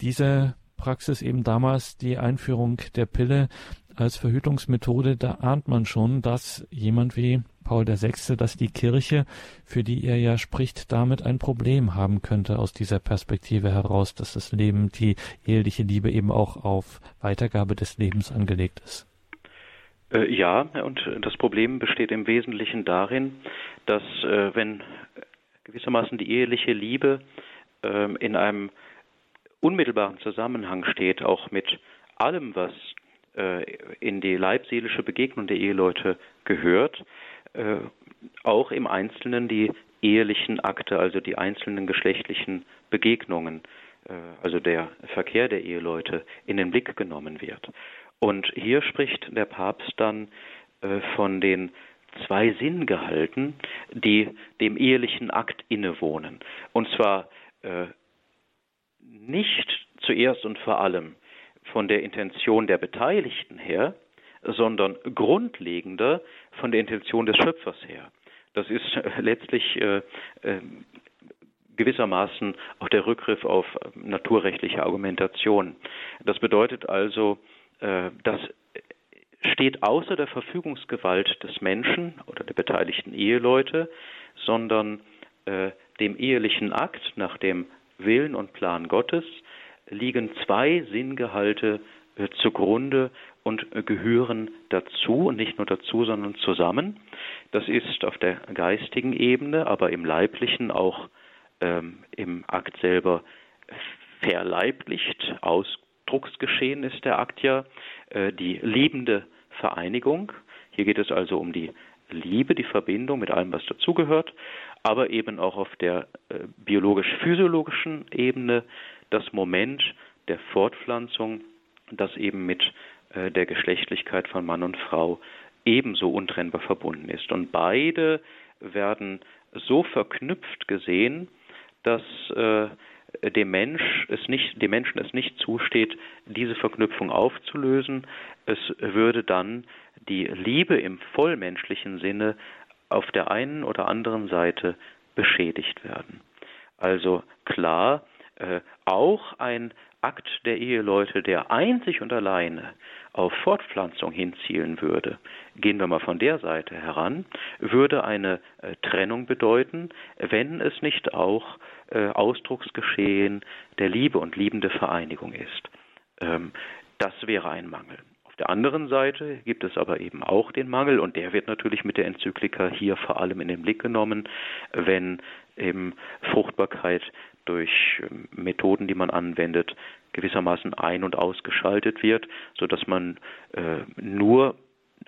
diese Praxis eben damals die Einführung der Pille als Verhütungsmethode, da ahnt man schon, dass jemand wie Paul VI., dass die Kirche, für die er ja spricht, damit ein Problem haben könnte aus dieser Perspektive heraus, dass das Leben, die eheliche Liebe eben auch auf Weitergabe des Lebens angelegt ist. Äh, ja, und das Problem besteht im Wesentlichen darin, dass äh, wenn gewissermaßen die eheliche Liebe äh, in einem unmittelbaren Zusammenhang steht, auch mit allem, was äh, in die leibseelische Begegnung der Eheleute gehört, äh, auch im Einzelnen die ehelichen Akte, also die einzelnen geschlechtlichen Begegnungen, äh, also der Verkehr der Eheleute in den Blick genommen wird. Und hier spricht der Papst dann äh, von den zwei Sinngehalten, die dem ehelichen Akt innewohnen. Und zwar äh, nicht zuerst und vor allem von der Intention der Beteiligten her, sondern grundlegender von der Intention des Schöpfers her. Das ist letztlich äh, äh, gewissermaßen auch der Rückgriff auf naturrechtliche Argumentation. Das bedeutet also, äh, das steht außer der Verfügungsgewalt des Menschen oder der beteiligten Eheleute, sondern äh, dem ehelichen Akt nach dem Willen und Plan Gottes liegen zwei Sinngehalte äh, zugrunde und gehören dazu und nicht nur dazu, sondern zusammen. Das ist auf der geistigen Ebene, aber im leiblichen auch ähm, im Akt selber verleiblicht. Ausdrucksgeschehen ist der Akt ja äh, die liebende Vereinigung. Hier geht es also um die Liebe, die Verbindung mit allem, was dazugehört, aber eben auch auf der äh, biologisch-physiologischen Ebene das Moment der Fortpflanzung, das eben mit der Geschlechtlichkeit von Mann und Frau ebenso untrennbar verbunden ist. Und beide werden so verknüpft gesehen, dass äh, dem Mensch es nicht, dem Menschen es nicht zusteht, diese Verknüpfung aufzulösen. Es würde dann die Liebe im vollmenschlichen Sinne auf der einen oder anderen Seite beschädigt werden. Also klar, äh, auch ein Akt der Eheleute, der einzig und alleine auf Fortpflanzung hinzielen würde, gehen wir mal von der Seite heran, würde eine äh, Trennung bedeuten, wenn es nicht auch äh, Ausdrucksgeschehen der Liebe und liebende Vereinigung ist. Ähm, das wäre ein Mangel. Auf der anderen Seite gibt es aber eben auch den Mangel, und der wird natürlich mit der Enzyklika hier vor allem in den Blick genommen, wenn eben Fruchtbarkeit durch ähm, Methoden, die man anwendet, gewissermaßen ein- und ausgeschaltet wird, sodass man äh, nur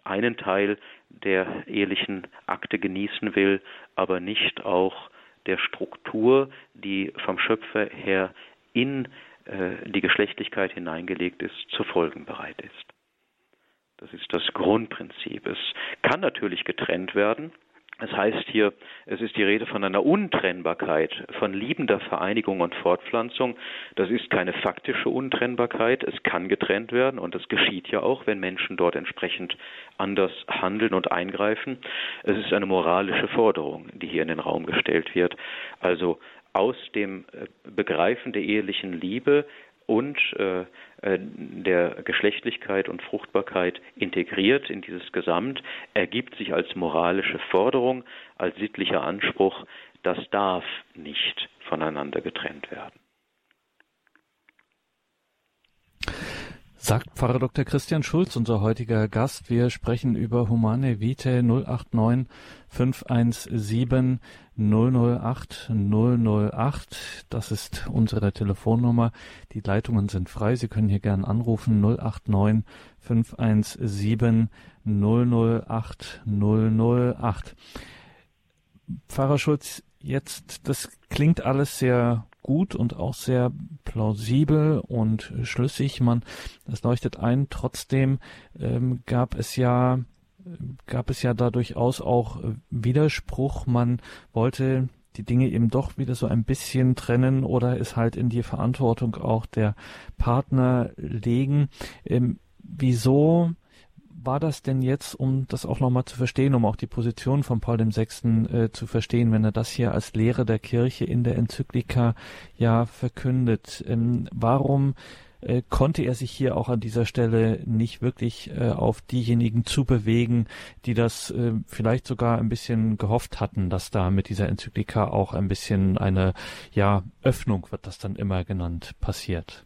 einen Teil der ehelichen Akte genießen will, aber nicht auch der Struktur, die vom Schöpfer her in äh, die Geschlechtlichkeit hineingelegt ist, zu folgen bereit ist. Das ist das Grundprinzip. Es kann natürlich getrennt werden, es heißt hier, es ist die Rede von einer Untrennbarkeit, von liebender Vereinigung und Fortpflanzung. Das ist keine faktische Untrennbarkeit. Es kann getrennt werden und das geschieht ja auch, wenn Menschen dort entsprechend anders handeln und eingreifen. Es ist eine moralische Forderung, die hier in den Raum gestellt wird. Also aus dem äh, Begreifen der ehelichen Liebe und äh, äh, der Geschlechtlichkeit und Fruchtbarkeit integriert in dieses Gesamt, ergibt sich als moralische Forderung, als sittlicher Anspruch, das darf nicht voneinander getrennt werden. Sagt Pfarrer Dr. Christian Schulz, unser heutiger Gast. Wir sprechen über Humane Vitae 089 517 008 008. Das ist unsere Telefonnummer. Die Leitungen sind frei. Sie können hier gerne anrufen 089 517 008 008. Pfarrer Schulz, jetzt, das klingt alles sehr gut und auch sehr plausibel und schlüssig. Man, das leuchtet ein. Trotzdem ähm, gab es ja gab es ja da durchaus auch Widerspruch. Man wollte die Dinge eben doch wieder so ein bisschen trennen oder es halt in die Verantwortung auch der Partner legen. Ähm, wieso war das denn jetzt, um das auch nochmal zu verstehen, um auch die Position von Paul VI. Äh, zu verstehen, wenn er das hier als Lehre der Kirche in der Enzyklika ja verkündet? Ähm, warum äh, konnte er sich hier auch an dieser Stelle nicht wirklich äh, auf diejenigen zubewegen, die das äh, vielleicht sogar ein bisschen gehofft hatten, dass da mit dieser Enzyklika auch ein bisschen eine ja Öffnung wird das dann immer genannt passiert.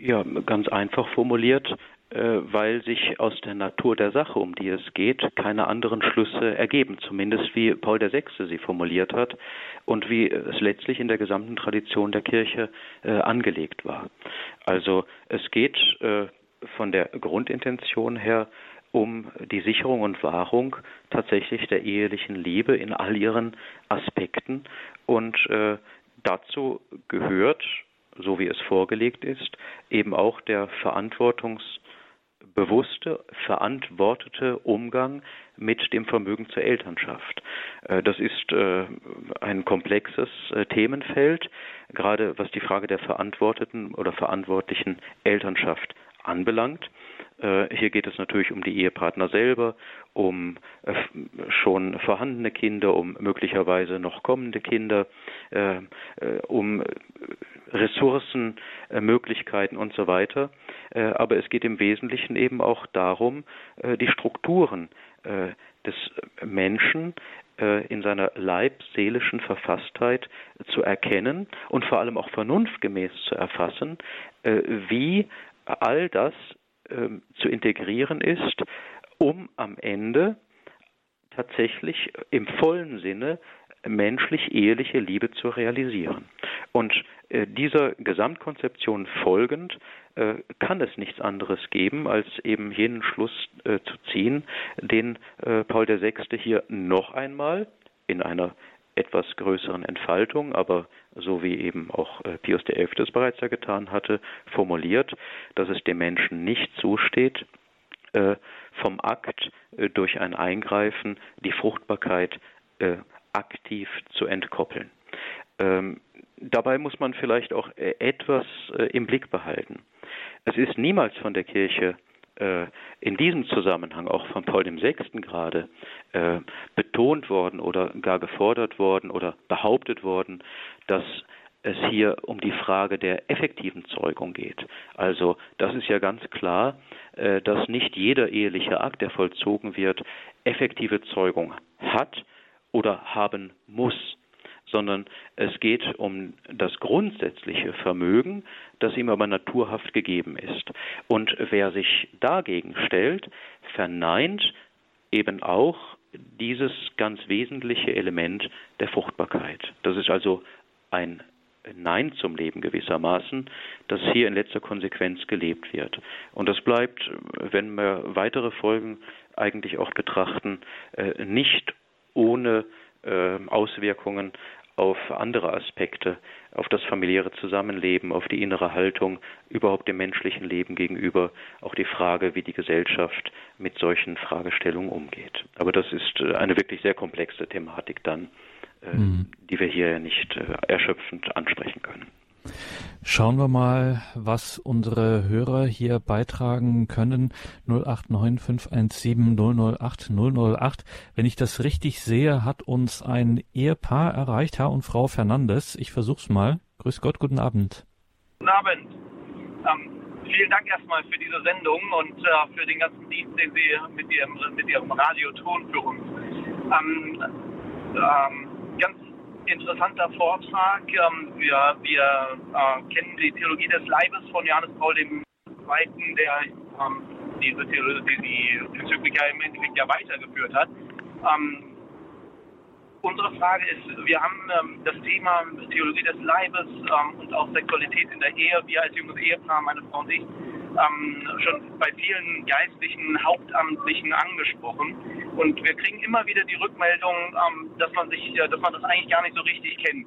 Ja, ganz einfach formuliert, weil sich aus der Natur der Sache, um die es geht, keine anderen Schlüsse ergeben, zumindest wie Paul VI. sie formuliert hat und wie es letztlich in der gesamten Tradition der Kirche äh, angelegt war. Also es geht äh, von der Grundintention her um die Sicherung und Wahrung tatsächlich der ehelichen Liebe in all ihren Aspekten und äh, dazu gehört so wie es vorgelegt ist, eben auch der Verantwortungs- bewusste, verantwortete Umgang mit dem Vermögen zur Elternschaft. Äh, das ist äh, ein komplexes äh, Themenfeld, gerade was die Frage der verantworteten oder verantwortlichen Elternschaft anbelangt. Hier geht es natürlich um die Ehepartner selber, um schon vorhandene Kinder, um möglicherweise noch kommende Kinder, um Ressourcen, äh, Möglichkeiten und so weiter. Äh, aber es geht im Wesentlichen eben auch darum, äh, die Strukturen des Menschen in seiner leibseelischen Verfasstheit zu erkennen und vor allem auch vernunftgemäß zu erfassen, wie all das ähm, zu integrieren ist, um am Ende tatsächlich im vollen Sinne menschlich-eheliche Liebe zu realisieren. Und äh, dieser Gesamtkonzeption folgend äh, kann es nichts anderes geben, als eben jenen Schluss äh, zu ziehen, den äh, Paul VI. hier noch einmal in einer etwas größeren Entfaltung, aber so wie eben auch äh, Pius XI. es bereits ja getan hatte, formuliert, dass es dem Menschen nicht zusteht, äh, vom Akt durch ein Eingreifen die Fruchtbarkeit aktiv zu entkoppeln. Ähm, dabei muss man vielleicht auch äh, etwas äh, im Blick behalten. Es ist niemals von der Kirche äh, in diesem Zusammenhang, auch von Paul VI. gerade, äh, betont worden oder gar gefordert worden oder behauptet worden, dass es hier um die Frage der effektiven Zeugung geht. Also das ist ja ganz klar, äh, dass nicht jeder eheliche Akt, der vollzogen wird, effektive Zeugung hat, oder haben muss, sondern es geht um das grundsätzliche Vermögen, das ihm aber naturhaft gegeben ist. Und wer sich dagegen stellt, verneint eben auch dieses ganz wesentliche Element der Fruchtbarkeit. Das ist also ein Nein zum Leben gewissermaßen, das hier in letzter Konsequenz gelebt wird. Und das bleibt, wenn wir weitere Folgen eigentlich auch betrachten, äh, nicht ohne äh, Auswirkungen auf andere Aspekte, auf das familiäre Zusammenleben, auf die innere Haltung, überhaupt dem menschlichen Leben gegenüber, auch die Frage, wie die Gesellschaft mit solchen Fragestellungen umgeht. Aber das ist äh, eine wirklich sehr komplexe Thematik dann, äh, mhm. die wir hier nicht äh, erschöpfend ansprechen können. Schauen wir mal, was unsere Hörer hier beitragen können. 089 517 008 008. Wenn ich das richtig sehe, hat uns ein Ehepaar erreicht, Herr und Frau Fernandes. Ich versuch's mal. Grüß Gott, guten Abend. Guten Abend. Ähm, vielen Dank erstmal für diese Sendung und äh, für den ganzen Dienst, den Sie mit Ihrem, mit Ihrem Radio tun für uns. Ähm, ähm, ganz interessanter Vortrag. Ähm, wir, wir äh, kennen die Theologie des Leibes von Johannes Paul II., der ähm, diese Theologie, die Enzyklika im Endeffekt ja weitergeführt hat. Ähm, unsere Frage ist, wir haben ähm, das Thema Theologie des Leibes ähm, und auch Sexualität in der Ehe, wir als junges Ehepaar, meine Frau und ich, ähm, schon bei vielen geistlichen Hauptamtlichen angesprochen. Und wir kriegen immer wieder die Rückmeldung, ähm, dass man sich, äh, dass man das eigentlich gar nicht so richtig kennt.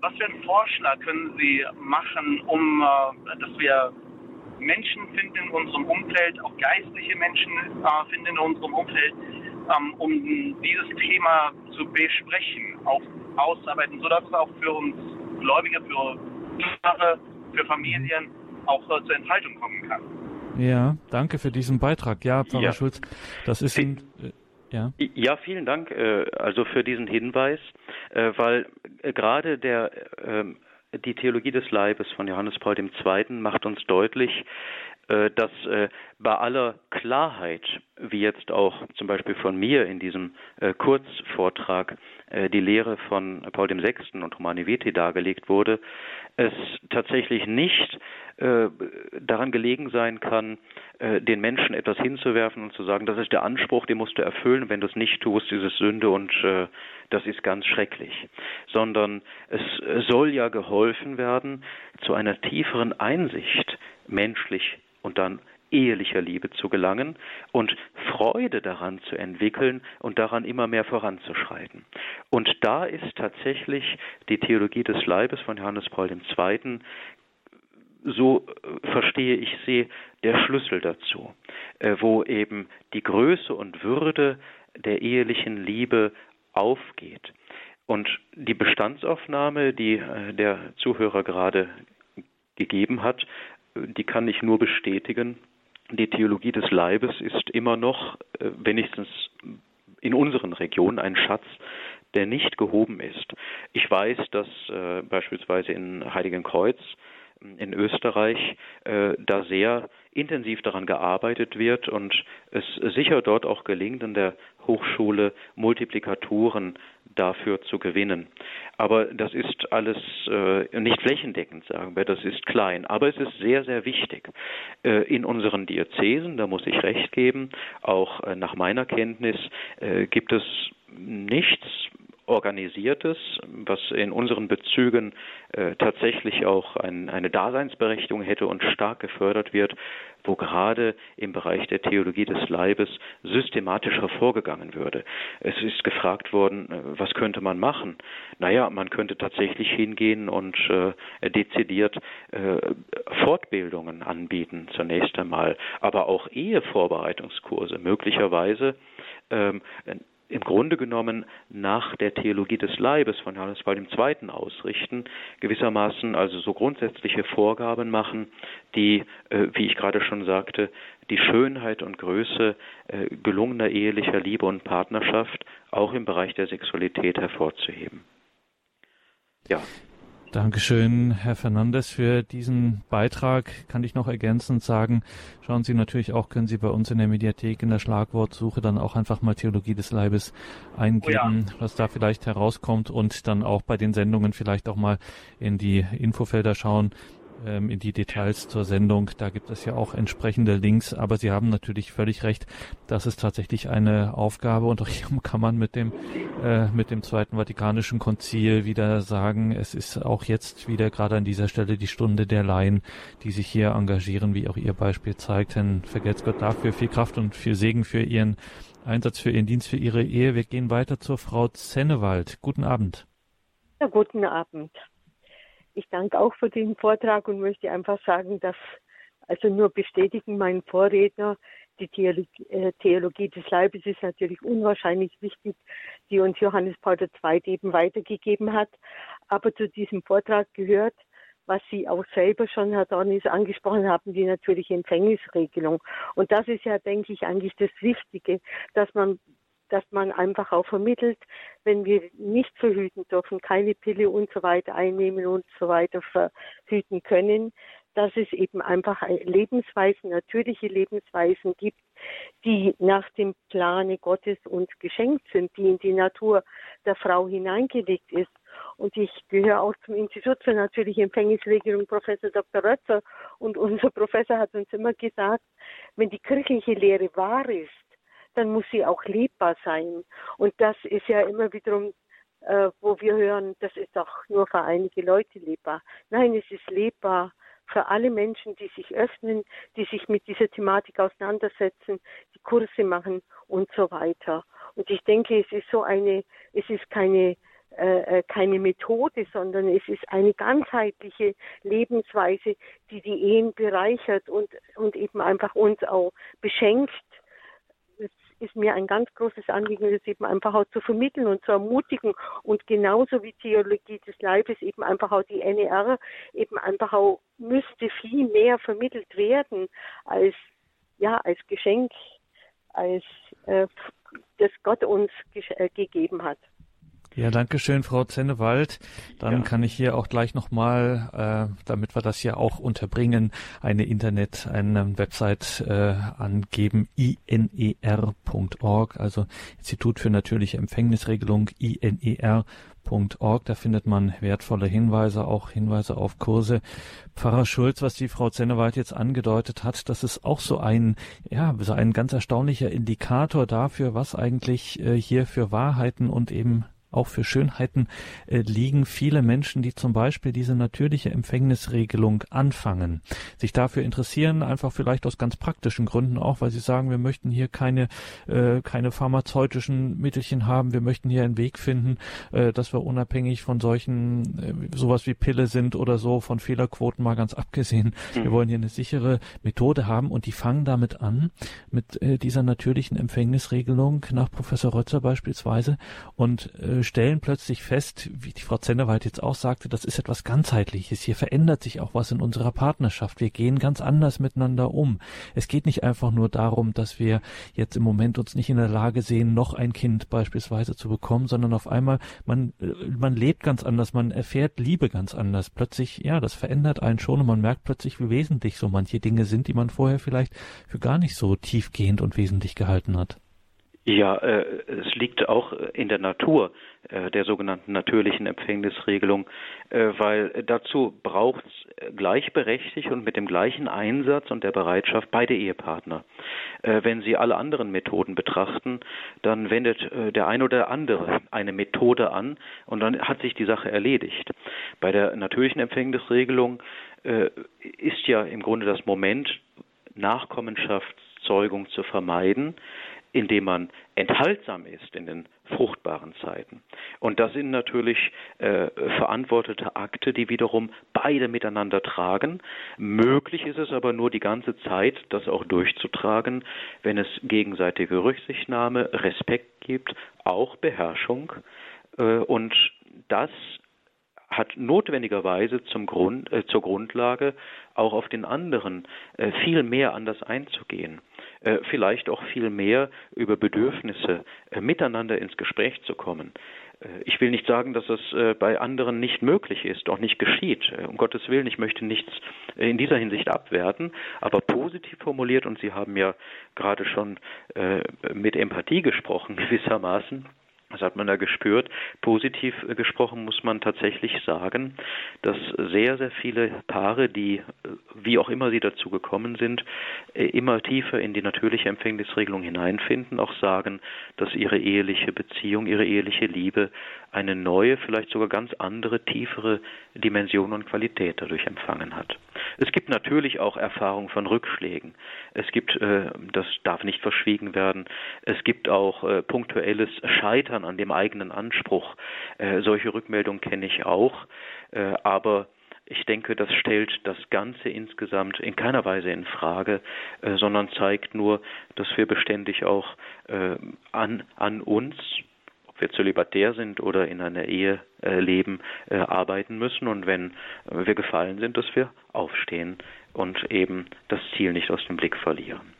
Was für einen Vorschlag können Sie machen, um äh, dass wir Menschen finden in unserem Umfeld, auch geistliche Menschen äh, finden in unserem Umfeld, ähm, um dieses Thema zu besprechen, auch auszuarbeiten, sodass es auch für uns Gläubige, für Paare, für Familien auch äh, zur Entfaltung kommen kann. Ja, danke für diesen Beitrag. Ja, Pfarrer ja. Schulz, das ist ein, äh, ja. Ja, vielen Dank äh, also für diesen Hinweis, äh, weil äh, gerade der ähm, die Theologie des Leibes von Johannes Paul II. macht uns deutlich, äh, dass bei aller Klarheit, wie jetzt auch zum Beispiel von mir in diesem Kurzvortrag die Lehre von Paul VI. und Romani Veti dargelegt wurde, es tatsächlich nicht daran gelegen sein kann, den Menschen etwas hinzuwerfen und zu sagen, das ist der Anspruch, den musst du erfüllen, wenn du es nicht tust, ist es Sünde und das ist ganz schrecklich, sondern es soll ja geholfen werden zu einer tieferen Einsicht menschlich und dann ehelicher Liebe zu gelangen und Freude daran zu entwickeln und daran immer mehr voranzuschreiten. Und da ist tatsächlich die Theologie des Leibes von Johannes Paul II. So äh, verstehe ich sie, der Schlüssel dazu, äh, wo eben die Größe und Würde der ehelichen Liebe aufgeht. Und die Bestandsaufnahme, die äh, der Zuhörer gerade gegeben hat, die kann ich nur bestätigen. Die Theologie des Leibes ist immer noch, äh, wenigstens in unseren Regionen, ein Schatz, der nicht gehoben ist. Ich weiß, dass äh, beispielsweise in Heiligenkreuz in Österreich äh, da sehr intensiv daran gearbeitet wird und es sicher dort auch gelingt, an der Hochschule Multiplikatoren dafür zu gewinnen. Aber das ist alles äh, nicht flächendeckend, sagen wir, das ist klein. Aber es ist sehr, sehr wichtig. Äh, in unseren Diözesen, da muss ich recht geben, auch äh, nach meiner Kenntnis äh, gibt es nichts Organisiertes, was in unseren Bezügen äh, tatsächlich auch ein, eine Daseinsberechtigung hätte und stark gefördert wird, wo gerade im Bereich der Theologie des Leibes systematischer vorgegangen würde. Es ist gefragt worden, äh, was könnte man machen? Naja, man könnte tatsächlich hingehen und äh, dezidiert äh, Fortbildungen anbieten, zunächst einmal, aber auch Ehevorbereitungskurse, möglicherweise ähm, im Grunde genommen nach der Theologie des Leibes von Johannes Paul II. ausrichten, gewissermaßen also so grundsätzliche Vorgaben machen, die, äh, wie ich gerade schon sagte, die Schönheit und Größe äh, gelungener ehelicher Liebe und Partnerschaft auch im Bereich der Sexualität hervorzuheben. Ja. Dankeschön, Herr Fernandes, für diesen Beitrag. Kann ich noch ergänzend sagen, schauen Sie natürlich auch, können Sie bei uns in der Mediathek in der Schlagwortsuche dann auch einfach mal Theologie des Leibes eingeben, oh ja. was da vielleicht herauskommt und dann auch bei den Sendungen vielleicht auch mal in die Infofelder schauen ähm, in die Details zur Sendung. Da gibt es ja auch entsprechende Links, aber Sie haben natürlich völlig recht, das ist tatsächlich eine Aufgabe und auch hier [laughs] kann man mit dem, äh, mit dem Zweiten Vatikanischen Konzil wieder sagen, es ist auch jetzt wieder gerade an dieser Stelle die Stunde der Laien, die sich hier engagieren, wie auch Ihr Beispiel zeigt. Denn vergelt's Gott dafür viel Kraft und viel Segen für Ihren Einsatz, für Ihren Dienst, für Ihre Ehe. Wir gehen weiter zur Frau Zennewald. Guten Abend. Ja, guten Abend. Ich danke auch für den Vortrag und möchte einfach sagen, dass also nur bestätigen meinen Vorredner, die Theologie, äh, Theologie, des Leibes ist natürlich unwahrscheinlich wichtig, die uns Johannes Paul II. eben weitergegeben hat. Aber zu diesem Vortrag gehört, was Sie auch selber schon, Herr Dornis, angesprochen haben, die natürliche Empfängnisregelung. Und das ist ja, denke ich, eigentlich das Wichtige, dass man dass man einfach auch vermittelt, wenn wir nicht verhüten dürfen, keine Pille und so weiter einnehmen und so weiter verhüten können, dass es eben einfach Lebensweisen, natürliche Lebensweisen gibt, die nach dem Plane Gottes uns geschenkt sind, die in die Natur der Frau hineingelegt ist. Und ich gehöre auch zum Institut für natürliche Empfängnisregelung, Professor Dr. Rötzer. Und unser Professor hat uns immer gesagt, wenn die kirchliche Lehre wahr ist, dann muss sie auch lebbar sein. Und das ist ja immer wiederum, äh, wo wir hören, das ist doch nur für einige Leute lebbar. Nein, es ist lebbar für alle Menschen, die sich öffnen, die sich mit dieser Thematik auseinandersetzen, die Kurse machen und so weiter. Und ich denke, es ist so eine, es ist keine äh, äh keine Methode, sondern es ist eine ganzheitliche Lebensweise, die die Ehen bereichert und, und eben einfach uns auch beschenkt ist mir ein ganz großes Anliegen, das eben einfach auch zu vermitteln und zu ermutigen und genauso wie Theologie des Leibes eben einfach auch die NER eben einfach auch müsste viel mehr vermittelt werden als ja als Geschenk, als äh, das Gott uns äh, gegeben hat. Ja, danke schön, Frau Zennewald. Dann ja. kann ich hier auch gleich nochmal, äh, damit wir das ja auch unterbringen, eine Internet, eine Website äh, angeben, iner.org, also Institut für natürliche Empfängnisregelung, iner.org. Da findet man wertvolle Hinweise, auch Hinweise auf Kurse. Pfarrer Schulz, was die Frau Zennewald jetzt angedeutet hat, das ist auch so ein, ja, so ein ganz erstaunlicher Indikator dafür, was eigentlich äh, hier für Wahrheiten und eben auch für Schönheiten äh, liegen viele Menschen, die zum Beispiel diese natürliche Empfängnisregelung anfangen, sich dafür interessieren, einfach vielleicht aus ganz praktischen Gründen auch, weil sie sagen, wir möchten hier keine, äh, keine pharmazeutischen Mittelchen haben, wir möchten hier einen Weg finden, äh, dass wir unabhängig von solchen, äh, sowas wie Pille sind oder so, von Fehlerquoten mal ganz abgesehen, mhm. wir wollen hier eine sichere Methode haben und die fangen damit an, mit äh, dieser natürlichen Empfängnisregelung nach Professor Rötzer beispielsweise und äh, stellen plötzlich fest, wie die Frau Zennewald jetzt auch sagte, das ist etwas ganzheitliches. Hier verändert sich auch was in unserer Partnerschaft. Wir gehen ganz anders miteinander um. Es geht nicht einfach nur darum, dass wir jetzt im Moment uns nicht in der Lage sehen, noch ein Kind beispielsweise zu bekommen, sondern auf einmal man äh, man lebt ganz anders, man erfährt Liebe ganz anders. Plötzlich, ja, das verändert einen schon und man merkt plötzlich, wie wesentlich so manche Dinge sind, die man vorher vielleicht für gar nicht so tiefgehend und wesentlich gehalten hat. Ja, äh, es liegt auch in der Natur äh, der sogenannten natürlichen Empfängnisregelung, äh, weil dazu braucht es gleichberechtigt und mit dem gleichen Einsatz und der Bereitschaft beide Ehepartner. Äh, wenn Sie alle anderen Methoden betrachten, dann wendet äh, der ein oder andere eine Methode an und dann hat sich die Sache erledigt. Bei der natürlichen Empfängnisregelung äh, ist ja im Grunde das Moment, Nachkommenschaftszeugung zu vermeiden, indem man enthaltsam ist in den fruchtbaren Zeiten. Und das sind natürlich äh, verantwortete Akte, die wiederum beide miteinander tragen. Möglich ist es aber nur die ganze Zeit, das auch durchzutragen, wenn es gegenseitige Rücksichtnahme, Respekt gibt, auch Beherrschung. Äh, und das hat notwendigerweise zum Grund, äh, zur Grundlage, auch auf den anderen äh, viel mehr anders einzugehen. Äh, vielleicht auch viel mehr über Bedürfnisse äh, miteinander ins Gespräch zu kommen. Äh, ich will nicht sagen, dass es bei anderen nicht möglich ist, auch nicht geschieht. Um Gottes Willen, ich möchte nichts in dieser Hinsicht abwerten, aber positiv formuliert, und Sie haben ja gerade schon mit Empathie gesprochen [laughs] gewissermaßen, das hat man da gespürt. Positiv gesprochen muss man tatsächlich sagen, dass sehr, sehr viele Paare, die, wie auch immer sie dazu gekommen sind, immer tiefer in die natürliche Empfängnisregelung hineinfinden, auch sagen, dass ihre eheliche Beziehung, ihre eheliche Liebe eine neue, vielleicht sogar ganz andere, tiefere Dimension und Qualität dadurch empfangen hat. Es gibt natürlich auch Erfahrungen von Rückschlägen. Es gibt, äh, das darf nicht verschwiegen werden, es gibt auch äh, punktuelles Scheitern an dem eigenen Anspruch. Äh, solche Rückmeldungen kenne ich auch, aber ich denke, das stellt das Ganze insgesamt in keiner Weise in Frage, sondern zeigt nur, dass wir beständig auch an, an uns, wir zölibatär sind oder in einer Ehe äh, leben, äh, arbeiten müssen und wenn wir gefallen sind, dass wir aufstehen und eben das Ziel nicht aus dem Blick verlieren.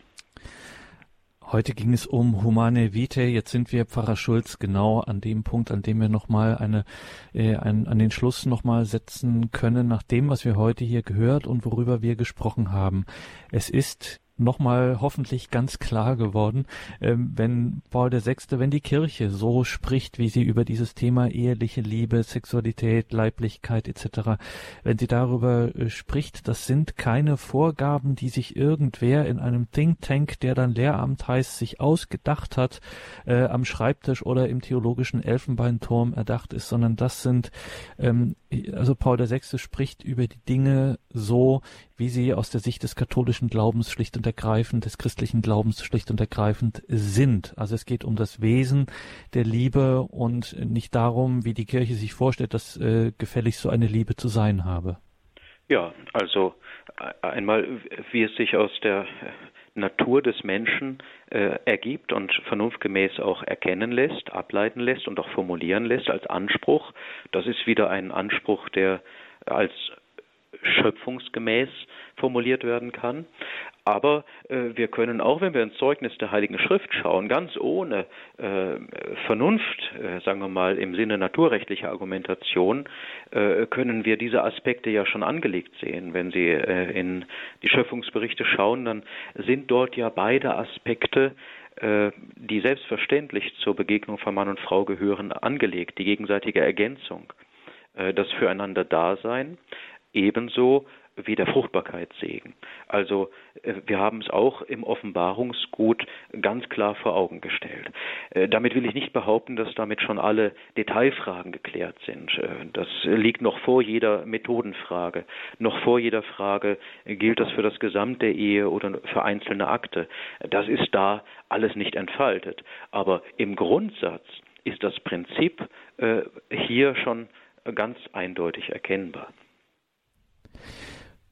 Heute ging es um Humane Vitae. Jetzt sind wir, Pfarrer Schulz, genau an dem Punkt, an dem wir nochmal eine, äh, ein, an den Schluss nochmal setzen können, nach dem, was wir heute hier gehört und worüber wir gesprochen haben. Es ist nochmal hoffentlich ganz klar geworden, ähm, wenn Paul VI., wenn die Kirche so spricht, wie sie über dieses Thema eheliche Liebe, Sexualität, Leiblichkeit etc., wenn sie darüber äh, spricht, das sind keine Vorgaben, die sich irgendwer in einem Think Tank, der dann Lehramt heißt, sich ausgedacht hat, äh, am Schreibtisch oder im theologischen Elfenbeinturm erdacht ist, sondern das sind, ähm, also Paul VI. spricht über die Dinge so, wie sie aus der Sicht des katholischen Glaubens schlicht und ergreifend, des christlichen Glaubens schlicht und ergreifend sind. Also es geht um das Wesen der Liebe und nicht darum, wie die Kirche sich vorstellt, dass äh, gefällig so eine Liebe zu sein habe. Ja, also äh, einmal, wie es sich aus der Natur des Menschen äh, ergibt und vernunftgemäß auch erkennen lässt, ableiten lässt und auch formulieren lässt als Anspruch. Das ist wieder ein Anspruch, der als schöpfungsgemäß formuliert werden kann. Aber äh, wir können auch, wenn wir ins Zeugnis der Heiligen Schrift schauen, ganz ohne äh, Vernunft, äh, sagen wir mal im Sinne naturrechtlicher Argumentation, äh, können wir diese Aspekte ja schon angelegt sehen. Wenn Sie äh, in die Schöpfungsberichte schauen, dann sind dort ja beide Aspekte äh, die selbstverständlich zur Begegnung von Mann und Frau gehören, angelegt, die gegenseitige Ergänzung, das Füreinander-Dasein, ebenso wie der Fruchtbarkeitssegen. Also äh, wir haben es auch im Offenbarungsgut ganz klar vor Augen gestellt. Äh, damit will ich nicht behaupten, dass damit schon alle Detailfragen geklärt sind. Äh, das liegt noch vor jeder Methodenfrage, noch vor jeder Frage, gilt das für das gesamte Ehe oder für einzelne Akte. Das ist da alles nicht entfaltet. Aber im Grundsatz ist das Prinzip hier schon ganz eindeutig erkennbar.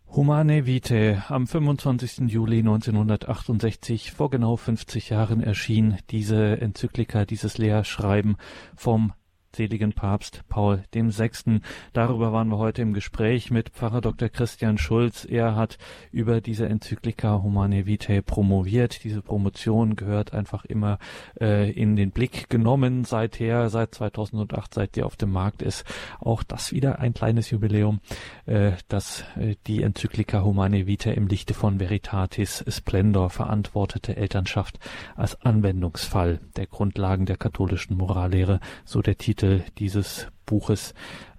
Humane Vitae am 25. Juli 1968 vor genau 50 Jahren erschien diese Enzyklika, dieses Lehrschreiben vom seligen Papst Paul VI. Darüber waren wir heute im Gespräch mit Pfarrer Dr. Christian Schulz. Er hat über diese Enzyklika Humane Vitae promoviert. Diese Promotion gehört einfach immer äh, in den Blick genommen seither, seit 2008, seit die auf dem Markt ist. Auch das wieder ein kleines Jubiläum, äh, dass äh, die Enzyklika Humane Vitae im Lichte von Veritatis Splendor verantwortete Elternschaft als Anwendungsfall der Grundlagen der katholischen Morallehre, so der Titel Titel dieses Buches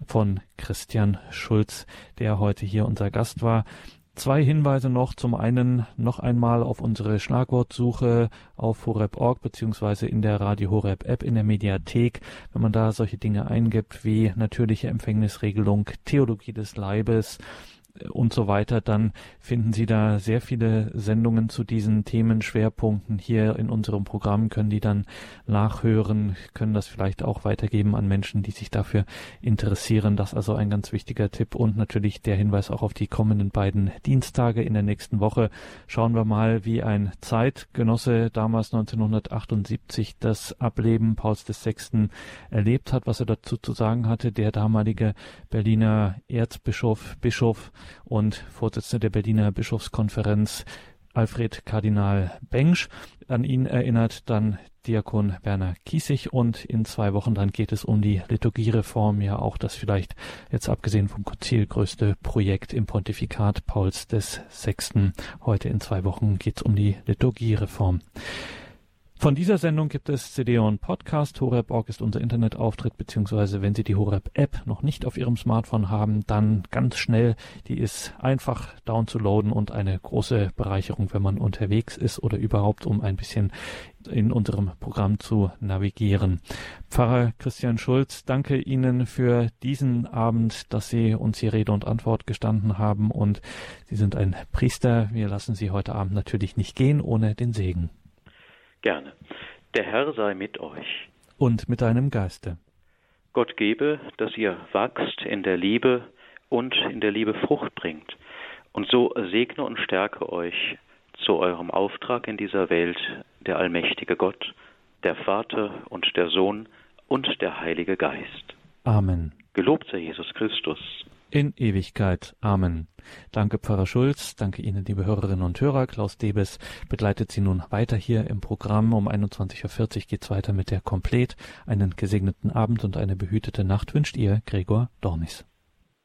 von Christian Schulz, der heute hier unser Gast war. Zwei Hinweise noch. Zum einen noch einmal auf unsere Schlagwortsuche auf horeb.org beziehungsweise in der Radio Horeb App in der Mediathek. Wenn man da solche Dinge eingibt wie natürliche Empfängnisregelung, Theologie des Leibes, und so weiter, dann finden Sie da sehr viele Sendungen zu diesen Themenschwerpunkten hier in unserem Programm, können die dann nachhören, können das vielleicht auch weitergeben an Menschen, die sich dafür interessieren. Das also ein ganz wichtiger Tipp und natürlich der Hinweis auch auf die kommenden beiden Dienstage in der nächsten Woche. Schauen wir mal, wie ein Zeitgenosse damals 1978 das Ableben Pauls VI. erlebt hat, was er dazu zu sagen hatte. Der damalige Berliner Erzbischof, Bischof und Vorsitzender der Berliner Bischofskonferenz Alfred Kardinal Bengsch. An ihn erinnert dann Diakon Werner Kiesig und in zwei Wochen dann geht es um die Liturgiereform, ja auch das vielleicht jetzt abgesehen vom Konzil größte Projekt im Pontifikat Pauls Sechsten. Heute in zwei Wochen geht es um die Liturgiereform. Von dieser Sendung gibt es CD und Podcast. Horeb.org ist unser Internetauftritt, beziehungsweise wenn Sie die Horeb-App noch nicht auf Ihrem Smartphone haben, dann ganz schnell. Die ist einfach downzuladen und eine große Bereicherung, wenn man unterwegs ist oder überhaupt, um ein bisschen in unserem Programm zu navigieren. Pfarrer Christian Schulz, danke Ihnen für diesen Abend, dass Sie uns hier Rede und Antwort gestanden haben und Sie sind ein Priester. Wir lassen Sie heute Abend natürlich nicht gehen ohne den Segen. Gerne. Der Herr sei mit euch. Und mit deinem Geiste. Gott gebe, dass ihr wachst in der Liebe und in der Liebe Frucht bringt. Und so segne und stärke euch zu eurem Auftrag in dieser Welt der allmächtige Gott, der Vater und der Sohn und der Heilige Geist. Amen. Gelobt sei Jesus Christus in Ewigkeit. Amen. Danke, Pfarrer Schulz. Danke Ihnen, liebe Hörerinnen und Hörer. Klaus Debes begleitet Sie nun weiter hier im Programm. Um 21.40 Uhr geht's weiter mit der Komplet. Einen gesegneten Abend und eine behütete Nacht wünscht ihr Gregor Dornis.